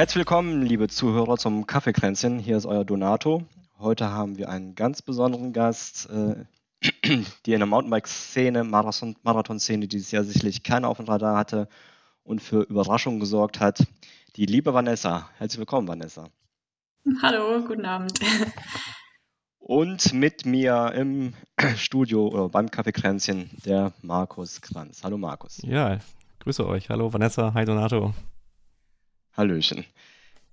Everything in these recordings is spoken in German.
Herzlich willkommen, liebe Zuhörer, zum Kaffeekränzchen. Hier ist euer Donato. Heute haben wir einen ganz besonderen Gast, äh, die in der Mountainbike-Szene, Marathon-Szene dieses Jahr sicherlich keiner auf dem Radar hatte und für Überraschungen gesorgt hat. Die liebe Vanessa. Herzlich willkommen, Vanessa. Hallo, guten Abend. Und mit mir im Studio oder beim Kaffeekränzchen der Markus Kranz. Hallo Markus. Ja, grüße euch. Hallo Vanessa, hi Donato. Hallöchen.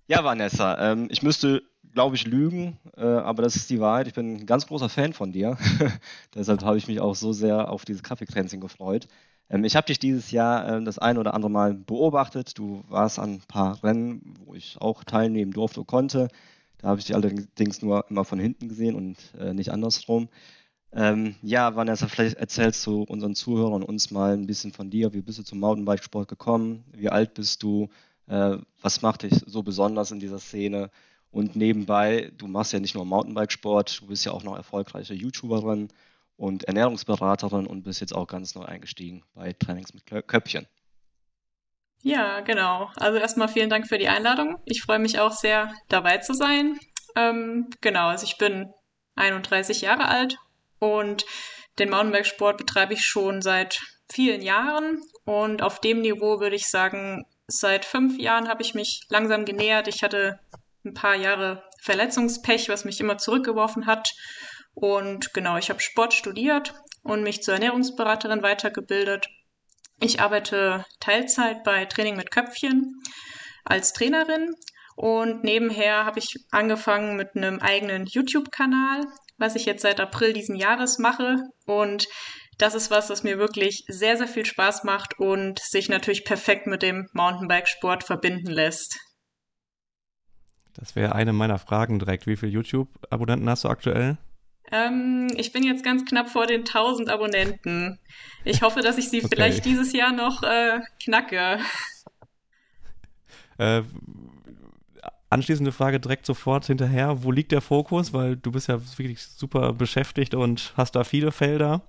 Ja, Vanessa, ähm, ich müsste, glaube ich, lügen, äh, aber das ist die Wahrheit. Ich bin ein ganz großer Fan von dir. Deshalb habe ich mich auch so sehr auf dieses Kaffeekränzchen gefreut. Ähm, ich habe dich dieses Jahr äh, das ein oder andere Mal beobachtet. Du warst an ein paar Rennen, wo ich auch teilnehmen durfte und konnte. Da habe ich dich allerdings nur immer von hinten gesehen und äh, nicht andersrum. Ähm, ja, Vanessa, vielleicht erzählst du unseren Zuhörern und uns mal ein bisschen von dir. Wie bist du zum Mountainbikesport gekommen? Wie alt bist du? Äh, was macht dich so besonders in dieser Szene? Und nebenbei, du machst ja nicht nur Mountainbikesport, du bist ja auch noch erfolgreiche YouTuberin und Ernährungsberaterin und bist jetzt auch ganz neu eingestiegen bei Trainings mit Köpfchen. Ja, genau. Also erstmal vielen Dank für die Einladung. Ich freue mich auch sehr, dabei zu sein. Ähm, genau, also ich bin 31 Jahre alt und den Mountainbikesport betreibe ich schon seit vielen Jahren und auf dem Niveau würde ich sagen, seit fünf Jahren habe ich mich langsam genähert. Ich hatte ein paar Jahre Verletzungspech, was mich immer zurückgeworfen hat. Und genau, ich habe Sport studiert und mich zur Ernährungsberaterin weitergebildet. Ich arbeite Teilzeit bei Training mit Köpfchen als Trainerin und nebenher habe ich angefangen mit einem eigenen YouTube-Kanal, was ich jetzt seit April diesen Jahres mache. Und das ist was, das mir wirklich sehr, sehr viel Spaß macht und sich natürlich perfekt mit dem Mountainbike-Sport verbinden lässt. Das wäre eine meiner Fragen direkt. Wie viele YouTube-Abonnenten hast du aktuell? Ähm, ich bin jetzt ganz knapp vor den 1000 Abonnenten. Ich hoffe, dass ich sie okay. vielleicht dieses Jahr noch äh, knacke. Äh, anschließende Frage direkt sofort hinterher. Wo liegt der Fokus? Weil du bist ja wirklich super beschäftigt und hast da viele Felder.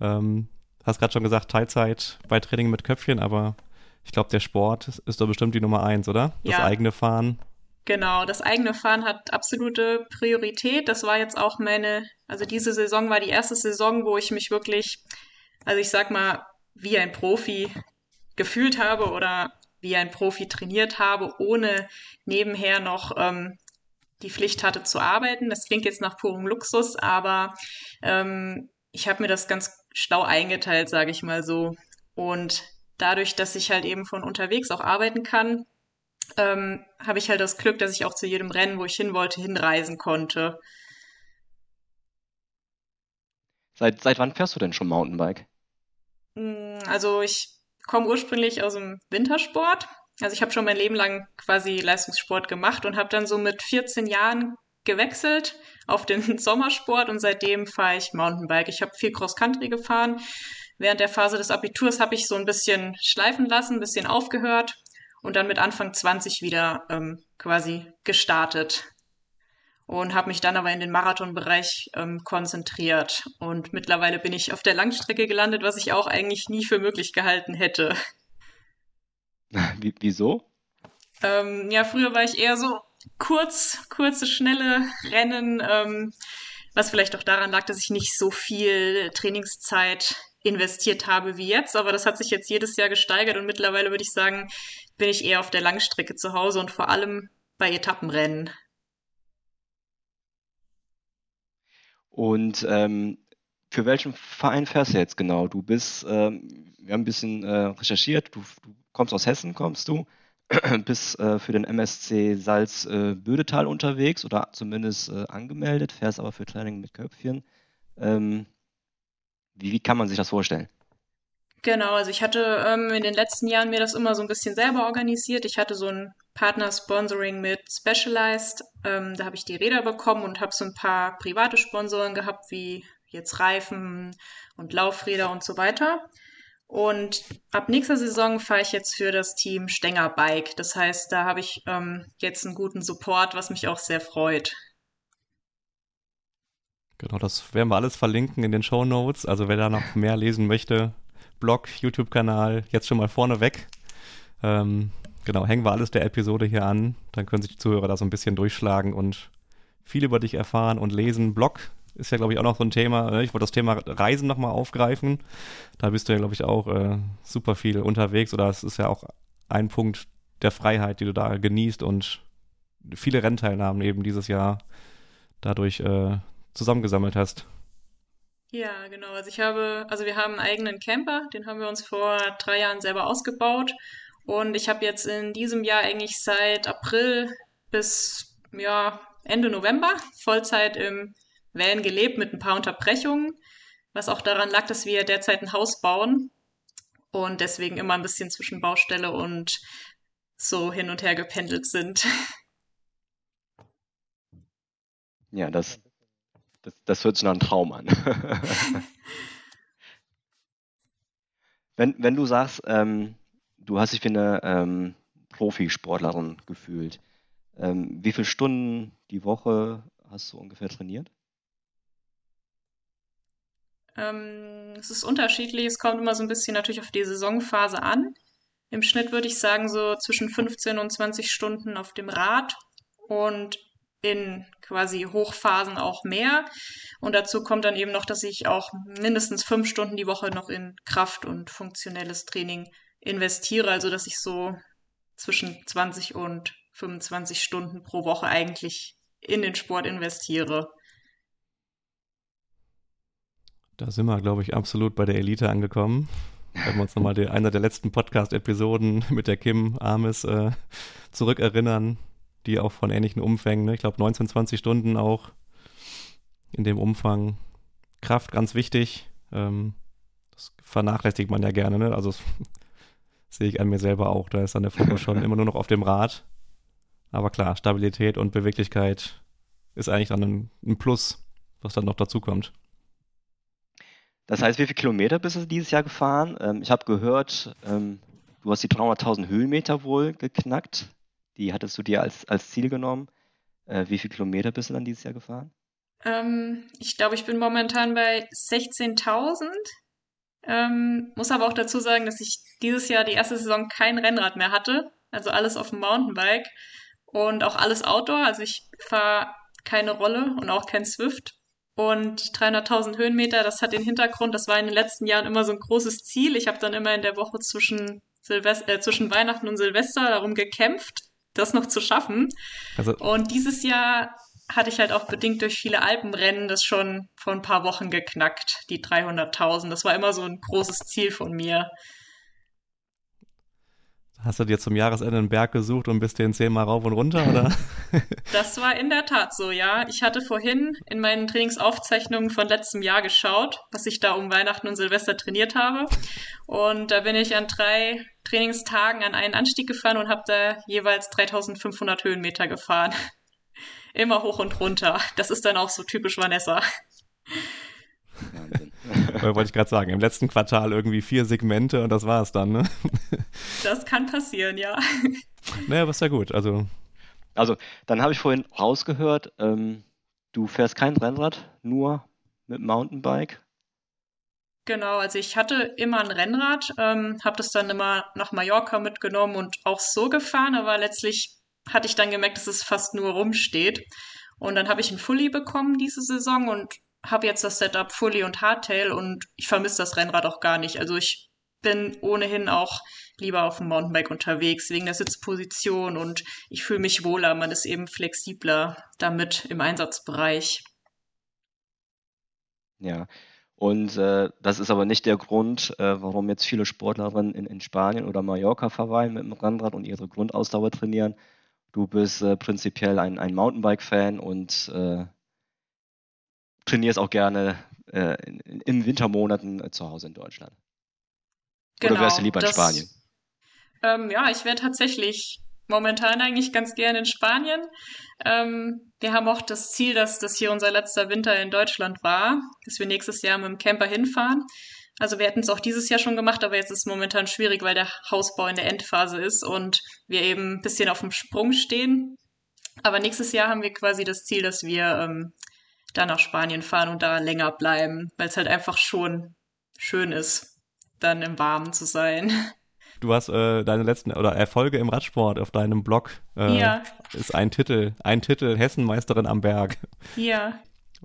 Ähm, hast gerade schon gesagt, Teilzeit bei Training mit Köpfchen, aber ich glaube, der Sport ist doch bestimmt die Nummer eins, oder? Das ja. eigene Fahren. Genau, das eigene Fahren hat absolute Priorität. Das war jetzt auch meine, also diese Saison war die erste Saison, wo ich mich wirklich, also ich sag mal, wie ein Profi gefühlt habe oder wie ein Profi trainiert habe, ohne nebenher noch ähm, die Pflicht hatte zu arbeiten. Das klingt jetzt nach purem Luxus, aber ähm, ich habe mir das ganz schlau eingeteilt, sage ich mal so. Und dadurch, dass ich halt eben von unterwegs auch arbeiten kann, ähm, habe ich halt das Glück, dass ich auch zu jedem Rennen, wo ich hin wollte, hinreisen konnte. Seit, seit wann fährst du denn schon Mountainbike? Mm, also ich komme ursprünglich aus dem Wintersport. Also ich habe schon mein Leben lang quasi Leistungssport gemacht und habe dann so mit 14 Jahren gewechselt auf den Sommersport und seitdem fahre ich Mountainbike. Ich habe viel Cross-Country gefahren. Während der Phase des Abiturs habe ich so ein bisschen schleifen lassen, ein bisschen aufgehört und dann mit Anfang 20 wieder ähm, quasi gestartet und habe mich dann aber in den Marathonbereich ähm, konzentriert. Und mittlerweile bin ich auf der Langstrecke gelandet, was ich auch eigentlich nie für möglich gehalten hätte. Wie, wieso? Ähm, ja, früher war ich eher so kurz, kurze, schnelle Rennen, ähm, was vielleicht auch daran lag, dass ich nicht so viel Trainingszeit investiert habe wie jetzt, aber das hat sich jetzt jedes Jahr gesteigert und mittlerweile würde ich sagen, bin ich eher auf der Langstrecke zu Hause und vor allem bei Etappenrennen. Und ähm, für welchen Verein fährst du jetzt genau? Du bist, ähm, wir haben ein bisschen äh, recherchiert, du, du, kommst aus Hessen, kommst du, bist äh, für den MSC Salz-Bödetal äh, unterwegs oder zumindest äh, angemeldet, fährst aber für Training mit Köpfchen. Ähm, wie, wie kann man sich das vorstellen? Genau, also ich hatte ähm, in den letzten Jahren mir das immer so ein bisschen selber organisiert. Ich hatte so ein Partner-Sponsoring mit Specialized. Ähm, da habe ich die Räder bekommen und habe so ein paar private Sponsoren gehabt, wie jetzt Reifen und Laufräder und so weiter. Und ab nächster Saison fahre ich jetzt für das Team Stenger Bike. Das heißt, da habe ich ähm, jetzt einen guten Support, was mich auch sehr freut. Genau, das werden wir alles verlinken in den Show Notes. Also wer da noch mehr lesen möchte, Blog, YouTube-Kanal, jetzt schon mal vorne weg. Ähm, genau, hängen wir alles der Episode hier an. Dann können sich die Zuhörer da so ein bisschen durchschlagen und viel über dich erfahren und lesen. Blog ist ja, glaube ich, auch noch so ein Thema. Ne? Ich wollte das Thema Reisen nochmal aufgreifen. Da bist du ja, glaube ich, auch äh, super viel unterwegs oder es ist ja auch ein Punkt der Freiheit, die du da genießt und viele Rennteilnahmen eben dieses Jahr dadurch äh, zusammengesammelt hast. Ja, genau. Also ich habe, also wir haben einen eigenen Camper, den haben wir uns vor drei Jahren selber ausgebaut. Und ich habe jetzt in diesem Jahr eigentlich seit April bis ja, Ende November Vollzeit im Van gelebt mit ein paar Unterbrechungen, was auch daran lag, dass wir derzeit ein Haus bauen und deswegen immer ein bisschen zwischen Baustelle und so hin und her gependelt sind. Ja, das, das, das hört sich nach einem Traum an. wenn, wenn du sagst, ähm, du hast dich wie eine ähm, Profisportlerin gefühlt, ähm, wie viele Stunden die Woche hast du ungefähr trainiert? Ähm, es ist unterschiedlich, es kommt immer so ein bisschen natürlich auf die Saisonphase an. Im Schnitt würde ich sagen so zwischen 15 und 20 Stunden auf dem Rad und in quasi Hochphasen auch mehr. Und dazu kommt dann eben noch, dass ich auch mindestens fünf Stunden die Woche noch in Kraft und funktionelles Training investiere. Also dass ich so zwischen 20 und 25 Stunden pro Woche eigentlich in den Sport investiere. Da sind wir, glaube ich, absolut bei der Elite angekommen. Wenn wir uns nochmal einer der letzten Podcast-Episoden mit der Kim Amis äh, zurückerinnern, die auch von ähnlichen Umfängen, ne? ich glaube 19, 20 Stunden auch in dem Umfang. Kraft ganz wichtig. Ähm, das vernachlässigt man ja gerne, ne? Also sehe ich an mir selber auch. Da ist dann der Fokus schon immer nur noch auf dem Rad. Aber klar, Stabilität und Beweglichkeit ist eigentlich dann ein, ein Plus, was dann noch dazu kommt. Das heißt, wie viele Kilometer bist du dieses Jahr gefahren? Ähm, ich habe gehört, ähm, du hast die 300.000 Höhenmeter wohl geknackt. Die hattest du dir als, als Ziel genommen. Äh, wie viele Kilometer bist du dann dieses Jahr gefahren? Ähm, ich glaube, ich bin momentan bei 16.000. Ähm, muss aber auch dazu sagen, dass ich dieses Jahr die erste Saison kein Rennrad mehr hatte. Also alles auf dem Mountainbike und auch alles Outdoor. Also ich fahre keine Rolle und auch kein Swift. Und 300.000 Höhenmeter, das hat den Hintergrund, das war in den letzten Jahren immer so ein großes Ziel. Ich habe dann immer in der Woche zwischen, Silvester, äh, zwischen Weihnachten und Silvester darum gekämpft, das noch zu schaffen. Also, und dieses Jahr hatte ich halt auch bedingt durch viele Alpenrennen das schon vor ein paar Wochen geknackt, die 300.000. Das war immer so ein großes Ziel von mir. Hast du dir zum Jahresende einen Berg gesucht und bist den zehnmal rauf und runter, oder? Das war in der Tat so, ja. Ich hatte vorhin in meinen Trainingsaufzeichnungen von letztem Jahr geschaut, was ich da um Weihnachten und Silvester trainiert habe. Und da bin ich an drei Trainingstagen an einen Anstieg gefahren und habe da jeweils 3500 Höhenmeter gefahren. Immer hoch und runter. Das ist dann auch so typisch Vanessa. Wahnsinn. Wollte ich gerade sagen, im letzten Quartal irgendwie vier Segmente und das war es dann, ne? Das kann passieren, ja. Naja, aber ist ja gut. Also, also dann habe ich vorhin rausgehört, ähm, du fährst kein Rennrad, nur mit Mountainbike. Genau, also ich hatte immer ein Rennrad, ähm, habe das dann immer nach Mallorca mitgenommen und auch so gefahren, aber letztlich hatte ich dann gemerkt, dass es fast nur rumsteht. Und dann habe ich einen Fully bekommen diese Saison und habe jetzt das Setup Fully und Hardtail und ich vermisse das Rennrad auch gar nicht. Also ich bin ohnehin auch lieber auf dem Mountainbike unterwegs, wegen der Sitzposition und ich fühle mich wohler, man ist eben flexibler damit im Einsatzbereich. Ja, und äh, das ist aber nicht der Grund, äh, warum jetzt viele Sportlerinnen in, in, Spanien oder Mallorca verweilen mit dem Rennrad und ihre Grundausdauer trainieren. Du bist äh, prinzipiell ein, ein Mountainbike-Fan und äh, trainierst auch gerne äh, in, in Wintermonaten äh, zu Hause in Deutschland. Genau, Oder wärst du lieber in Spanien? Ähm, ja, ich wäre tatsächlich momentan eigentlich ganz gerne in Spanien. Ähm, wir haben auch das Ziel, dass das hier unser letzter Winter in Deutschland war, dass wir nächstes Jahr mit dem Camper hinfahren. Also wir hätten es auch dieses Jahr schon gemacht, aber jetzt ist es momentan schwierig, weil der Hausbau in der Endphase ist und wir eben ein bisschen auf dem Sprung stehen. Aber nächstes Jahr haben wir quasi das Ziel, dass wir ähm, da nach Spanien fahren und da länger bleiben, weil es halt einfach schon schön ist, dann im Warmen zu sein. du hast äh, deine letzten oder Erfolge im Radsport auf deinem Blog. Äh, ja. Ist ein Titel, ein Titel Hessenmeisterin am Berg. Ja.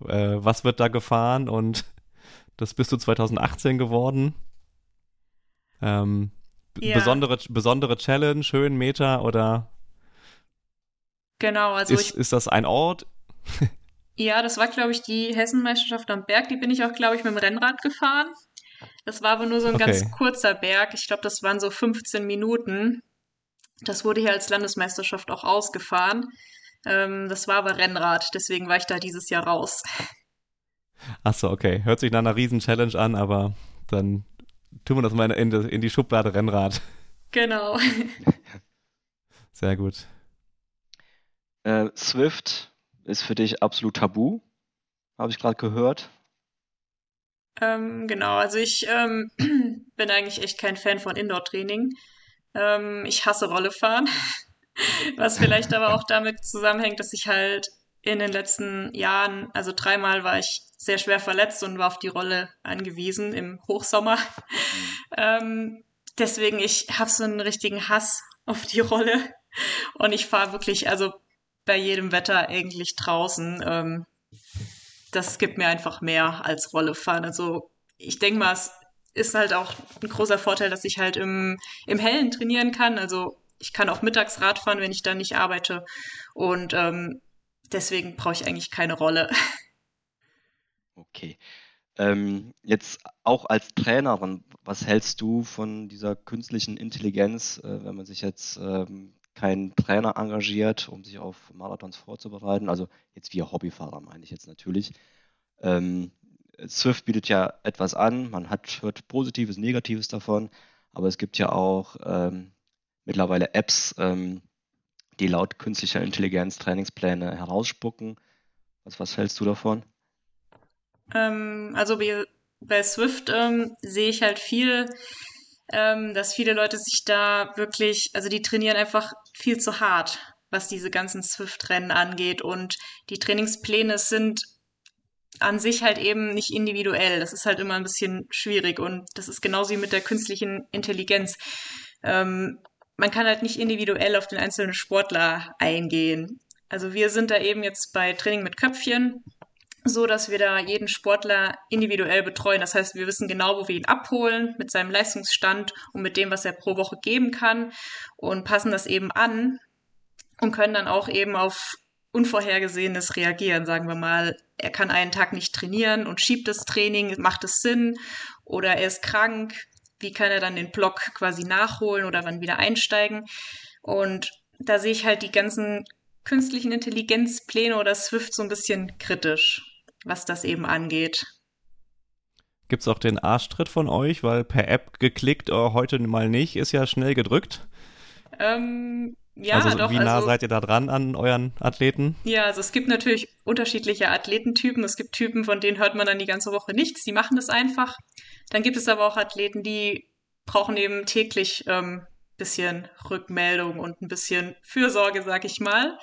Äh, was wird da gefahren und das bist du 2018 geworden? Ähm, ja. besondere, besondere Challenge, Höhenmeter oder? Genau, also ist, ist das ein Ort? ja, das war, glaube ich, die Hessenmeisterschaft am Berg. Die bin ich auch, glaube ich, mit dem Rennrad gefahren. Das war aber nur so ein okay. ganz kurzer Berg. Ich glaube, das waren so 15 Minuten. Das wurde hier als Landesmeisterschaft auch ausgefahren. Ähm, das war aber Rennrad, deswegen war ich da dieses Jahr raus. Achso, okay. Hört sich nach einer Riesen-Challenge an, aber dann tun wir das mal in, in die Schublade Rennrad. Genau. Sehr gut. Äh, Swift ist für dich absolut tabu, habe ich gerade gehört. Ähm, genau, also ich ähm, bin eigentlich echt kein Fan von Indoor-Training. Ähm, ich hasse Rollefahren, was vielleicht aber auch damit zusammenhängt, dass ich halt in den letzten Jahren, also dreimal war ich sehr schwer verletzt und war auf die Rolle angewiesen im Hochsommer. Mhm. ähm, deswegen, ich habe so einen richtigen Hass auf die Rolle und ich fahre wirklich, also bei jedem Wetter eigentlich draußen. Ähm, das gibt mir einfach mehr als Rolle fahren. Also ich denke mal, es ist halt auch ein großer Vorteil, dass ich halt im, im Hellen trainieren kann. Also ich kann auch mittags Rad fahren, wenn ich da nicht arbeite. Und ähm, deswegen brauche ich eigentlich keine Rolle. Okay. Ähm, jetzt auch als Trainerin, was hältst du von dieser künstlichen Intelligenz, äh, wenn man sich jetzt ähm, keinen Trainer engagiert, um sich auf Marathons vorzubereiten? Also jetzt wir Hobbyfahrer meine ich jetzt natürlich. Ähm, Swift bietet ja etwas an, man hat, hört Positives, Negatives davon, aber es gibt ja auch ähm, mittlerweile Apps, ähm, die laut künstlicher Intelligenz Trainingspläne herausspucken. Was, was hältst du davon? Ähm, also bei, bei Swift ähm, sehe ich halt viel, ähm, dass viele Leute sich da wirklich, also die trainieren einfach viel zu hart, was diese ganzen Swift-Rennen angeht. Und die Trainingspläne sind an sich halt eben nicht individuell. Das ist halt immer ein bisschen schwierig und das ist genauso wie mit der künstlichen Intelligenz. Ähm, man kann halt nicht individuell auf den einzelnen Sportler eingehen. Also wir sind da eben jetzt bei Training mit Köpfchen so, dass wir da jeden Sportler individuell betreuen. Das heißt, wir wissen genau, wo wir ihn abholen mit seinem Leistungsstand und mit dem, was er pro Woche geben kann und passen das eben an und können dann auch eben auf Unvorhergesehenes reagieren. Sagen wir mal, er kann einen Tag nicht trainieren und schiebt das Training, macht es Sinn oder er ist krank. Wie kann er dann den Block quasi nachholen oder wann wieder einsteigen? Und da sehe ich halt die ganzen künstlichen Intelligenzpläne oder Swift so ein bisschen kritisch was das eben angeht. Gibt es auch den Arschtritt von euch, weil per App geklickt, oh, heute mal nicht, ist ja schnell gedrückt? Ähm, ja, also doch. Wie nah also, seid ihr da dran an euren Athleten? Ja, also es gibt natürlich unterschiedliche Athletentypen. Es gibt Typen, von denen hört man dann die ganze Woche nichts, die machen das einfach. Dann gibt es aber auch Athleten, die brauchen eben täglich ähm, bisschen Rückmeldung und ein bisschen Fürsorge, sag ich mal.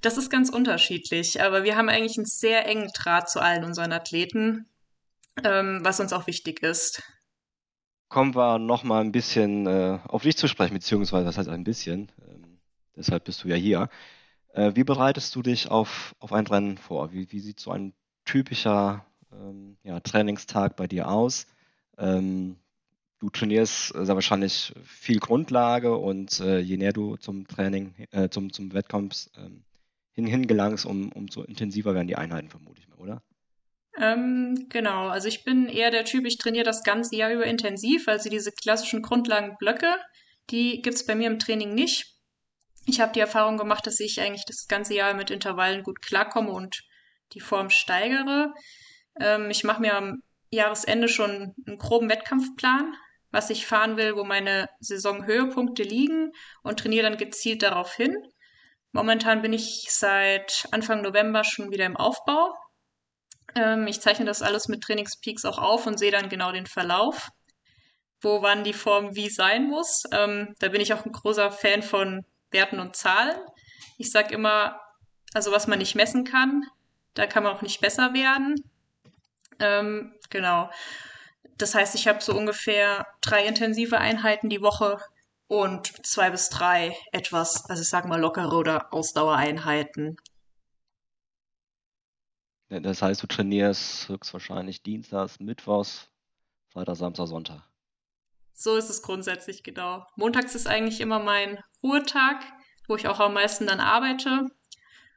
Das ist ganz unterschiedlich, aber wir haben eigentlich einen sehr engen Draht zu allen unseren Athleten, ähm, was uns auch wichtig ist. Kommen wir nochmal ein bisschen äh, auf dich zu sprechen, beziehungsweise das heißt ein bisschen, ähm, deshalb bist du ja hier. Äh, wie bereitest du dich auf, auf ein Rennen vor? Wie, wie sieht so ein typischer ähm, ja, Trainingstag bei dir aus? Ähm, du trainierst sehr wahrscheinlich viel Grundlage und äh, je näher du zum Training, äh, zum, zum Wettkampf ähm, hin, hingelangst, um, umso intensiver werden die Einheiten, vermute ich mal, oder? Ähm, genau, also ich bin eher der Typ, ich trainiere das ganze Jahr über intensiv, also diese klassischen Grundlagenblöcke, die gibt es bei mir im Training nicht. Ich habe die Erfahrung gemacht, dass ich eigentlich das ganze Jahr mit Intervallen gut klarkomme und die Form steigere. Ähm, ich mache mir am Jahresende schon einen groben Wettkampfplan, was ich fahren will, wo meine Saisonhöhepunkte liegen und trainiere dann gezielt darauf hin. Momentan bin ich seit Anfang November schon wieder im Aufbau. Ähm, ich zeichne das alles mit Trainingspeaks auch auf und sehe dann genau den Verlauf, wo wann die Form wie sein muss. Ähm, da bin ich auch ein großer Fan von Werten und Zahlen. Ich sage immer, also was man nicht messen kann, da kann man auch nicht besser werden. Ähm, genau. Das heißt, ich habe so ungefähr drei intensive Einheiten die Woche und zwei bis drei etwas, also ich sag mal lockere oder Ausdauereinheiten. Das heißt, du trainierst höchstwahrscheinlich Dienstags, Mittwochs, Freitag, Samstag, Sonntag. So ist es grundsätzlich, genau. Montags ist eigentlich immer mein Ruhetag, wo ich auch am meisten dann arbeite.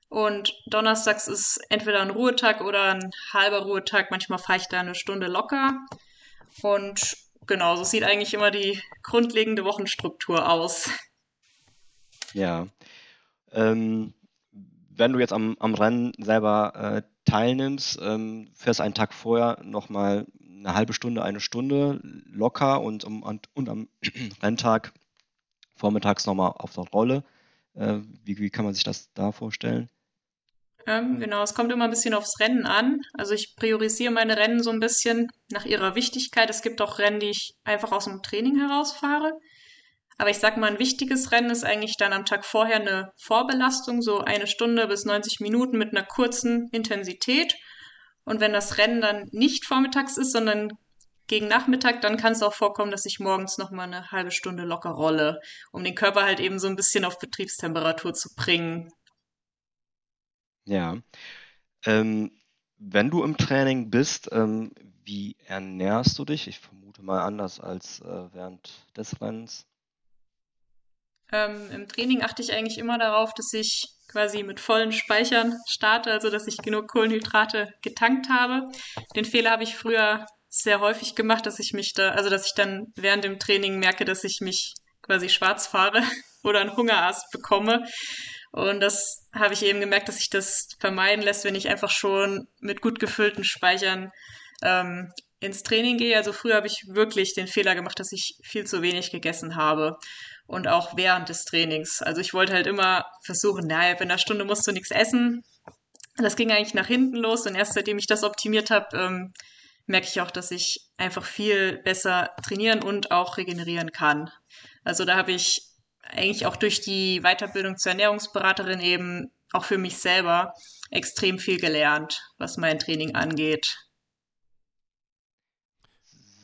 Und donnerstags ist entweder ein Ruhetag oder ein halber Ruhetag. Manchmal fahre ich da eine Stunde locker. Und genau, so sieht eigentlich immer die grundlegende Wochenstruktur aus. Ja. Ähm, wenn du jetzt am, am Rennen selber äh, teilnimmst, ähm, fährst einen Tag vorher nochmal eine halbe Stunde, eine Stunde locker und, um, und, und am Renntag vormittags nochmal auf der Rolle. Äh, wie, wie kann man sich das da vorstellen? Ähm, genau, es kommt immer ein bisschen aufs Rennen an. Also ich priorisiere meine Rennen so ein bisschen nach ihrer Wichtigkeit. Es gibt auch Rennen, die ich einfach aus dem Training herausfahre. Aber ich sag mal, ein wichtiges Rennen ist eigentlich dann am Tag vorher eine Vorbelastung, so eine Stunde bis 90 Minuten mit einer kurzen Intensität. Und wenn das Rennen dann nicht vormittags ist, sondern gegen Nachmittag, dann kann es auch vorkommen, dass ich morgens noch mal eine halbe Stunde locker rolle, um den Körper halt eben so ein bisschen auf Betriebstemperatur zu bringen. Ja. Ähm, wenn du im Training bist, ähm, wie ernährst du dich? Ich vermute mal anders als äh, während des Rennens. Ähm, Im Training achte ich eigentlich immer darauf, dass ich quasi mit vollen Speichern starte, also dass ich genug Kohlenhydrate getankt habe. Den Fehler habe ich früher sehr häufig gemacht, dass ich mich da, also dass ich dann während dem Training merke, dass ich mich quasi schwarz fahre oder einen Hungerast bekomme. Und das habe ich eben gemerkt, dass sich das vermeiden lässt, wenn ich einfach schon mit gut gefüllten Speichern ähm, ins Training gehe. Also früher habe ich wirklich den Fehler gemacht, dass ich viel zu wenig gegessen habe. Und auch während des Trainings. Also ich wollte halt immer versuchen, naja, in einer Stunde musst du nichts essen. Das ging eigentlich nach hinten los und erst seitdem ich das optimiert habe, ähm, merke ich auch, dass ich einfach viel besser trainieren und auch regenerieren kann. Also da habe ich eigentlich auch durch die Weiterbildung zur Ernährungsberaterin eben auch für mich selber extrem viel gelernt, was mein Training angeht.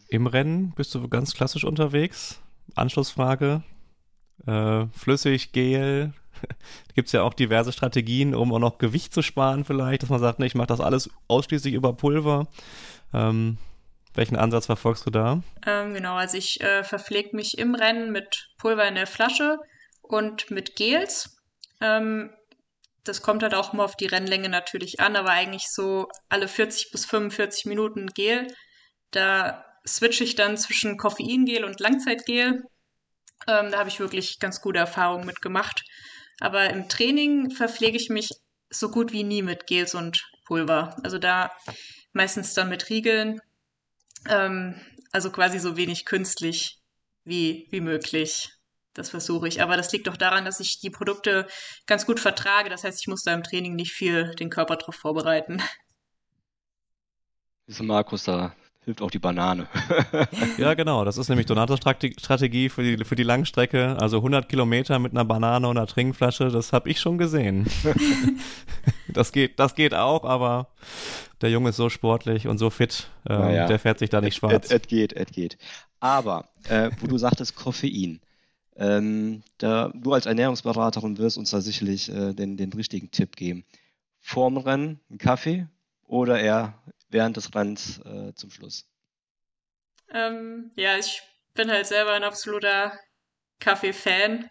Im Rennen bist du ganz klassisch unterwegs. Anschlussfrage. Äh, flüssig, Gel. Gibt es ja auch diverse Strategien, um auch noch Gewicht zu sparen, vielleicht, dass man sagt, ne, ich mache das alles ausschließlich über Pulver. Ähm, welchen Ansatz verfolgst du da? Ähm, genau, also ich äh, verpflege mich im Rennen mit Pulver in der Flasche und mit Gels. Ähm, das kommt halt auch immer auf die Rennlänge natürlich an, aber eigentlich so alle 40 bis 45 Minuten Gel. Da switche ich dann zwischen Koffeingel und Langzeitgel. Ähm, da habe ich wirklich ganz gute Erfahrungen mitgemacht. Aber im Training verpflege ich mich so gut wie nie mit Gels und Pulver. Also da meistens dann mit Riegeln ähm, also quasi so wenig künstlich wie, wie möglich. Das versuche ich. Aber das liegt doch daran, dass ich die Produkte ganz gut vertrage. Das heißt, ich muss da im Training nicht viel den Körper darauf vorbereiten. Diese Markus, da hilft auch die Banane. ja, genau. Das ist nämlich Donatos Strategie für die, für die Langstrecke. Also 100 Kilometer mit einer Banane und einer Trinkflasche, das habe ich schon gesehen. das, geht, das geht auch, aber der Junge ist so sportlich und so fit, äh, naja. der fährt sich da nicht schwarz. Es geht, es geht. Aber, äh, wo du sagtest Koffein, ähm, da, du als Ernährungsberaterin wirst uns da sicherlich äh, den, den richtigen Tipp geben. Vorm Rennen einen Kaffee oder eher während des Rennens äh, zum Schluss? Ähm, ja, ich bin halt selber ein absoluter Kaffee-Fan.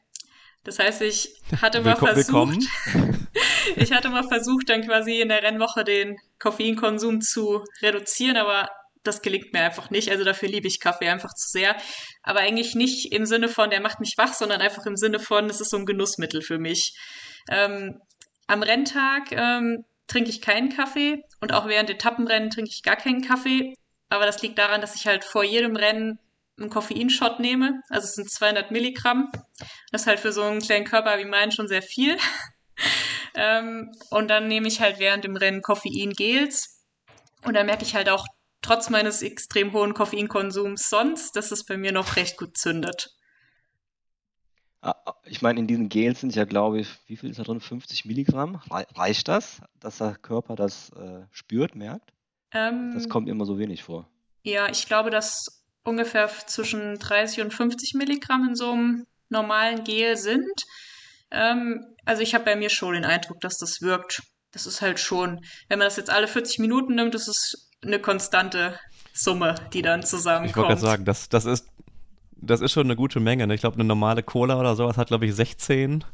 Das heißt, ich hatte mal versucht, ich hatte mal versucht, dann quasi in der Rennwoche den Koffeinkonsum zu reduzieren, aber das gelingt mir einfach nicht. Also dafür liebe ich Kaffee einfach zu sehr. Aber eigentlich nicht im Sinne von, der macht mich wach, sondern einfach im Sinne von, es ist so ein Genussmittel für mich. Ähm, am Renntag ähm, trinke ich keinen Kaffee und auch während Etappenrennen trinke ich gar keinen Kaffee. Aber das liegt daran, dass ich halt vor jedem Rennen einen Koffeinshot nehme. Also es sind 200 Milligramm. Das ist halt für so einen kleinen Körper wie meinen schon sehr viel. ähm, und dann nehme ich halt während dem Rennen Koffeingels. Und da merke ich halt auch trotz meines extrem hohen Koffeinkonsums sonst, dass es bei mir noch recht gut zündet. Ah, ah, ich meine, in diesen Gels sind ja, glaube ich, wie viel ist da drin? 50 Milligramm. Reicht das, dass der Körper das äh, spürt, merkt? Ähm, das kommt immer so wenig vor. Ja, ich glaube, dass ungefähr zwischen 30 und 50 Milligramm in so einem normalen Gel sind. Ähm, also ich habe bei mir schon den Eindruck, dass das wirkt. Das ist halt schon, wenn man das jetzt alle 40 Minuten nimmt, das ist eine konstante Summe, die dann zusammenkommt. Ich wollte gerade sagen, das, das, ist, das ist schon eine gute Menge. Ne? Ich glaube, eine normale Cola oder sowas hat, glaube ich, 16.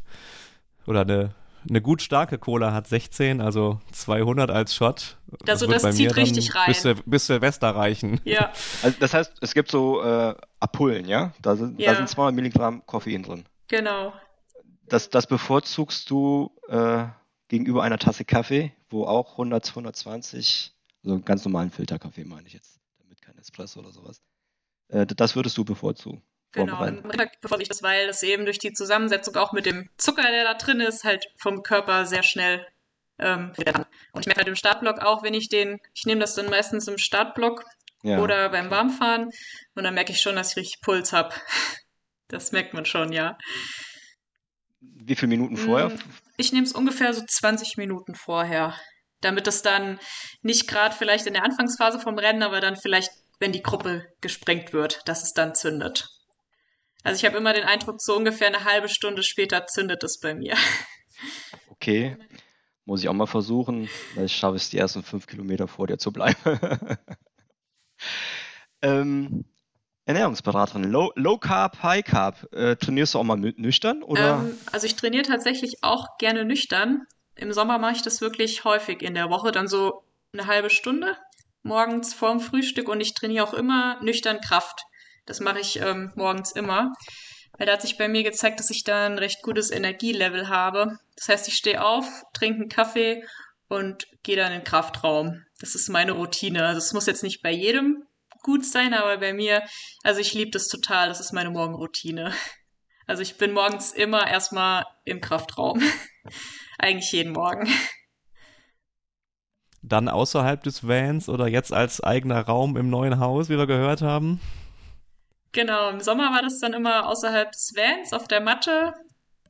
Oder eine, eine gut starke Cola hat 16, also 200 als Shot. Also das, das zieht richtig rein. Bis, bis Silvester reichen. Ja. Also das heißt, es gibt so äh, Apullen, ja? Da sind, ja. da sind 200 Milligramm Koffein drin. Genau. Das, das bevorzugst du äh, gegenüber einer Tasse Kaffee, wo auch 100, 120, also einen ganz normalen Filterkaffee meine ich jetzt, damit kein Espresso oder sowas. Äh, das würdest du bevorzugen. Genau, im Mittag bevor ich das, weil das eben durch die Zusammensetzung auch mit dem Zucker, der da drin ist, halt vom Körper sehr schnell ähm, wird. Und ich merke halt im Startblock auch, wenn ich den, ich nehme das dann meistens im Startblock ja. oder beim Warmfahren und dann merke ich schon, dass ich richtig Puls habe. Das merkt man schon, ja. Wie viele Minuten vorher? Mm, ich nehme es ungefähr so 20 Minuten vorher, damit es dann nicht gerade vielleicht in der Anfangsphase vom Rennen, aber dann vielleicht, wenn die Gruppe gesprengt wird, dass es dann zündet. Also ich habe immer den Eindruck, so ungefähr eine halbe Stunde später zündet es bei mir. Okay, muss ich auch mal versuchen. Vielleicht schaffe ich es die ersten fünf Kilometer vor dir zu bleiben. ähm, Ernährungsberaterin, Low, Low Carb, High Carb. Äh, trainierst du auch mal nüchtern? Oder? Ähm, also ich trainiere tatsächlich auch gerne nüchtern. Im Sommer mache ich das wirklich häufig in der Woche, dann so eine halbe Stunde morgens vorm Frühstück und ich trainiere auch immer nüchtern Kraft. Das mache ich ähm, morgens immer. Weil da hat sich bei mir gezeigt, dass ich da ein recht gutes Energielevel habe. Das heißt, ich stehe auf, trinke einen Kaffee und gehe dann in den Kraftraum. Das ist meine Routine. Also es muss jetzt nicht bei jedem gut sein, aber bei mir, also ich liebe das total. Das ist meine Morgenroutine. Also ich bin morgens immer erstmal im Kraftraum. Eigentlich jeden Morgen. Dann außerhalb des Vans oder jetzt als eigener Raum im neuen Haus, wie wir gehört haben? Genau, im Sommer war das dann immer außerhalb des Vans auf der Matte.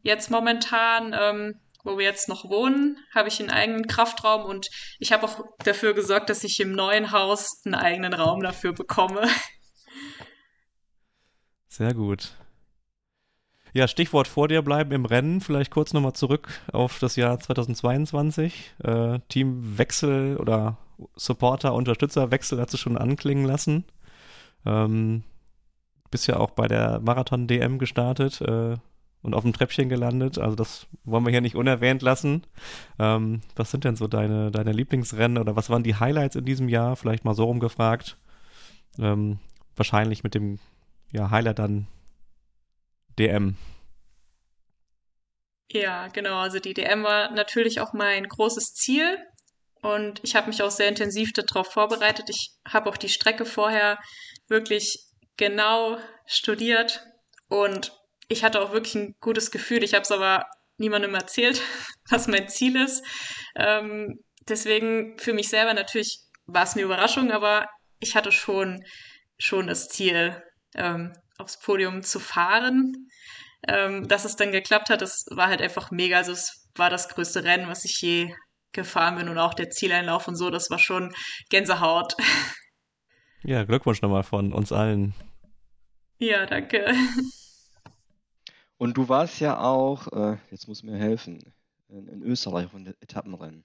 Jetzt momentan, ähm, wo wir jetzt noch wohnen, habe ich einen eigenen Kraftraum und ich habe auch dafür gesorgt, dass ich im neuen Haus einen eigenen Raum dafür bekomme. Sehr gut. Ja, Stichwort vor dir bleiben im Rennen. Vielleicht kurz nochmal zurück auf das Jahr 2022. Äh, Teamwechsel oder Supporter, Unterstützerwechsel hat du schon anklingen lassen. Ähm, bist ja auch bei der Marathon-DM gestartet äh, und auf dem Treppchen gelandet. Also das wollen wir hier nicht unerwähnt lassen. Ähm, was sind denn so deine, deine Lieblingsrennen oder was waren die Highlights in diesem Jahr? Vielleicht mal so rumgefragt. Ähm, wahrscheinlich mit dem ja, Highlight dann DM. Ja, genau. Also die DM war natürlich auch mein großes Ziel. Und ich habe mich auch sehr intensiv darauf vorbereitet. Ich habe auch die Strecke vorher wirklich genau studiert und ich hatte auch wirklich ein gutes Gefühl. Ich habe es aber niemandem erzählt, was mein Ziel ist. Ähm, deswegen für mich selber natürlich war es eine Überraschung, aber ich hatte schon, schon das Ziel, ähm, aufs Podium zu fahren. Ähm, dass es dann geklappt hat, das war halt einfach mega. Also es war das größte Rennen, was ich je gefahren bin und auch der Zieleinlauf und so, das war schon Gänsehaut. Ja, Glückwunsch nochmal von uns allen. Ja, danke. Und du warst ja auch, äh, jetzt muss mir helfen, in, in Österreich auf einem Etappenrennen.